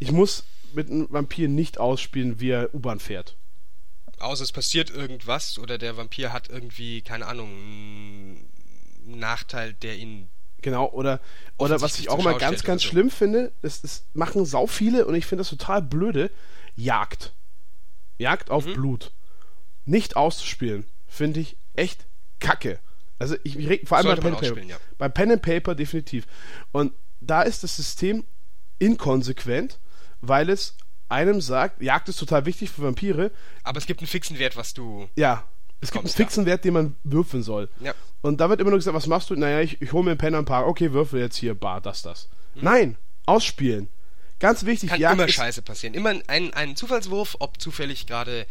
ich muss mit einem Vampir nicht ausspielen, wie er U-Bahn fährt. Außer es passiert irgendwas oder der Vampir hat irgendwie, keine Ahnung, einen Nachteil, der ihn Genau, oder, oder was ich auch immer ganz, ganz so. schlimm finde, das, das machen sau viele und ich finde das total blöde, Jagd. Jagd auf Mhm. Blut. Nicht auszuspielen, finde ich echt kacke. Also ich, ich reg- vor allem bei Pen and Paper. ja. Bei Pen and Paper definitiv. Und da ist das System inkonsequent, weil es einem sagt, Jagd ist total wichtig für Vampire. Aber es gibt einen fixen Wert, was du. Ja, es gibt einen fixen Wert, den man würfeln soll. Ja. Und da wird immer nur gesagt, was machst du? Naja, ich, ich hole mir einen Pen am Park. Okay, würfel jetzt hier, bar, das, das. Nein, ausspielen. Ganz wichtig. Kann Jagd immer Scheiße passieren. Immer ein, ein Zufallswurf, ob zufällig gerade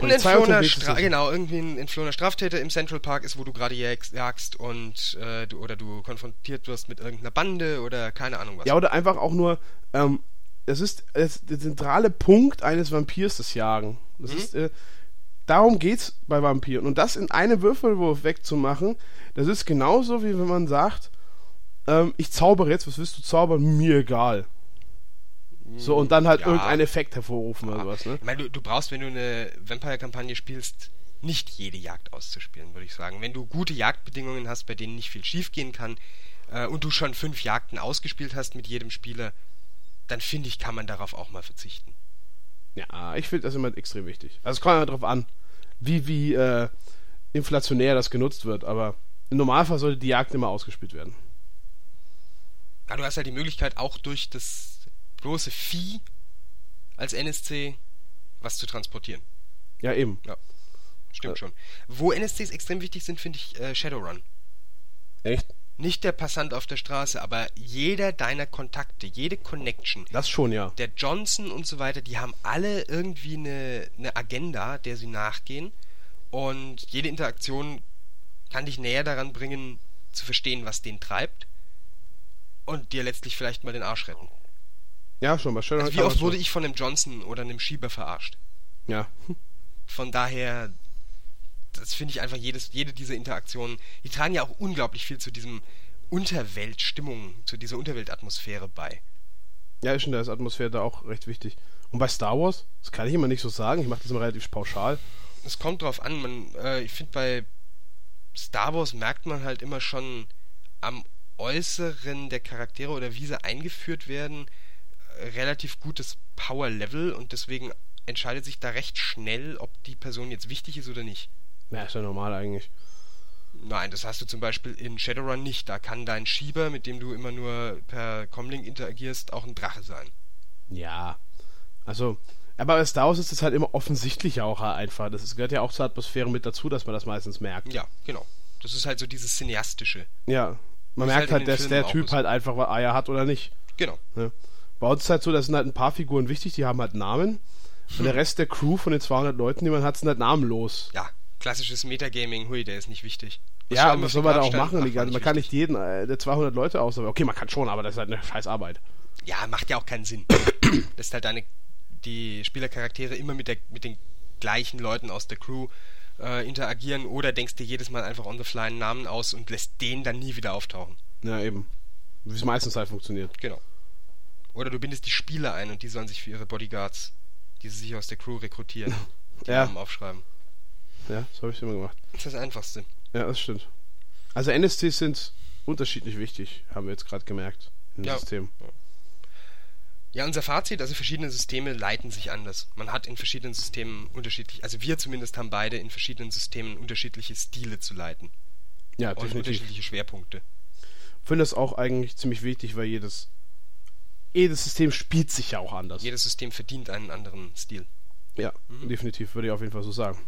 ein entflohener, Stra genau, irgendwie ein entflohener Straftäter im Central Park ist, wo du gerade jagst, jagst und äh, du, oder du konfrontiert wirst mit irgendeiner Bande oder keine Ahnung was. Ja, oder einfach auch nur, ähm, es ist es, der zentrale Punkt eines Vampirs, das Jagen. Das Mhm. ist, äh, darum geht's bei Vampiren. Und das in einem Würfelwurf wegzumachen, das ist genauso wie wenn man sagt, ähm, ich zaubere jetzt, was willst du zaubern? Mir egal. So, und dann halt Ja. irgendeinen Effekt hervorrufen oder sowas, ne? Ich meine, du, du brauchst, wenn du eine Vampire-Kampagne spielst, nicht jede Jagd auszuspielen, würde ich sagen. Wenn du gute Jagdbedingungen hast, bei denen nicht viel schiefgehen kann, äh, und du schon fünf Jagden ausgespielt hast mit jedem Spieler, dann finde ich, kann man darauf auch mal verzichten. Ja, ich finde das immer extrem wichtig. Also es kommt immer drauf an, wie, wie äh, inflationär das genutzt wird, aber im Normalfall sollte die Jagd immer ausgespielt werden. Ja, du hast halt die Möglichkeit, auch durch das bloße Vieh als NSC was zu transportieren. Ja, eben. Stimmt Äh. schon. Wo NSCs extrem wichtig sind, finde ich äh, Shadowrun. Echt? Nicht der Passant auf der Straße, aber jeder deiner Kontakte, jede Connection, Das schon, ja. der Johnson und so weiter, die haben alle irgendwie eine, eine Agenda, der sie nachgehen. Und jede Interaktion kann dich näher daran bringen, zu verstehen, was den treibt. Und dir letztlich vielleicht mal den Arsch retten. Ja, schon. Bei Shadowrun Also wie oft wurde ich von einem Johnson oder einem Schieber verarscht? Ja. Von daher, das finde ich einfach jedes, jede dieser Interaktionen, die tragen ja auch unglaublich viel zu diesem Unterweltstimmung, zu dieser Unterweltatmosphäre bei. Ja, ist schon, da ist Atmosphäre da auch recht wichtig. Und bei Star Wars, das kann ich immer nicht so sagen, ich mache das immer relativ pauschal. Es kommt drauf an, man, äh, ich finde bei Star Wars merkt man halt immer schon am Äußeren der Charaktere oder wie sie eingeführt werden, äh, relativ gutes Power-Level und deswegen entscheidet sich da recht schnell, ob die Person jetzt wichtig ist oder nicht. Ja, ist ja normal eigentlich. Nein, das hast du zum Beispiel in Shadowrun nicht. Da kann dein Schieber, mit dem du immer nur per Comlink interagierst, auch ein Drache sein. Ja. Also, aber bei Star Wars ist es halt immer offensichtlich auch einfach. Das gehört ja auch zur Atmosphäre mit dazu, dass man das meistens merkt. Ja, genau. Das ist halt so dieses Cineastische. Ja. Man es merkt halt halt, dass Filmen der Typ halt einfach was Eier hat oder nicht. Genau. Ne? Bei uns ist halt so, da sind halt ein paar Figuren wichtig, die haben halt Namen. Und der Rest der Crew von den 200 Leuten, die man hat, sind halt namenlos. Ja, klassisches Metagaming, hui, der ist nicht wichtig. Was Ja, wir was soll man da auch machen? Ach, man kann nicht jeden äh, der 200 Leute auswählen. Okay, man kann schon, aber das ist halt eine scheiß Arbeit. Ja, macht ja auch keinen Sinn. Lässt halt deine, die Spielercharaktere immer mit, der, mit den gleichen Leuten aus der Crew äh, interagieren oder denkst dir jedes Mal einfach on the fly einen Namen aus und lässt den dann nie wieder auftauchen. Ja, eben. Wie es meistens halt funktioniert. Genau. Oder du bindest die Spieler ein und die sollen sich für ihre Bodyguards, die sie sich aus der Crew rekrutieren, die Ja. Namen aufschreiben. Ja, so habe ich immer gemacht. Das ist das Einfachste. Ja, das stimmt. Also NSCs sind unterschiedlich wichtig, haben wir jetzt gerade gemerkt im Ja. System. Ja, unser Fazit, also verschiedene Systeme leiten sich anders. Man hat in verschiedenen Systemen unterschiedlich, also wir zumindest haben beide in verschiedenen Systemen unterschiedliche Stile zu leiten Ja, und definitiv. unterschiedliche Schwerpunkte. Ich finde das auch eigentlich ziemlich wichtig, weil jedes jedes System spielt sich ja auch anders. Jedes System verdient einen anderen Stil. ja, Mhm. definitiv, würde ich auf jeden Fall so sagen.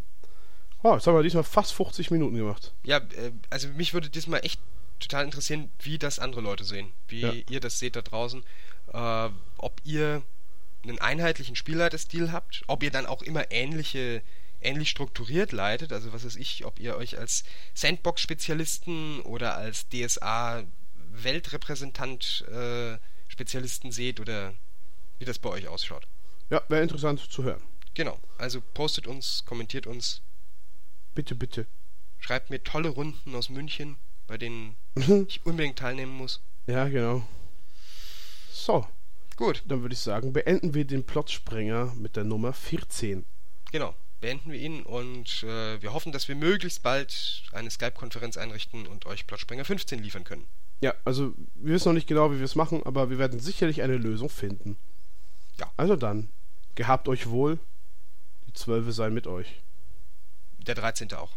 Oh, jetzt haben wir diesmal fast 50 Minuten gemacht. Ja, äh, also mich würde diesmal echt total interessieren, wie das andere Leute sehen, wie Ja. ihr das seht da draußen, äh, ob ihr einen einheitlichen Spielleiterstil habt, ob ihr dann auch immer ähnliche ähnlich strukturiert leitet, also was weiß ich, ob ihr euch als Sandbox-Spezialisten oder als DSA-Weltrepräsentant äh, seht oder wie das bei euch ausschaut. Ja, wäre interessant zu hören. Genau, also postet uns, kommentiert uns, Bitte, bitte. schreibt mir tolle Runden aus München, bei denen ich unbedingt teilnehmen muss. ja, genau. So, Gut, dann würde ich sagen, beenden wir den Plotsprenger mit der Nummer 14. genau. Beenden wir ihn und äh, wir hoffen, dass wir möglichst bald eine Skype-Konferenz einrichten und euch Plotsprenger 15 liefern können. Ja, also wir wissen noch nicht genau, wie wir es machen, aber wir werden sicherlich eine Lösung finden. Ja. Also dann, gehabt euch wohl, die Zwölfe seien mit euch. Der 13. auch.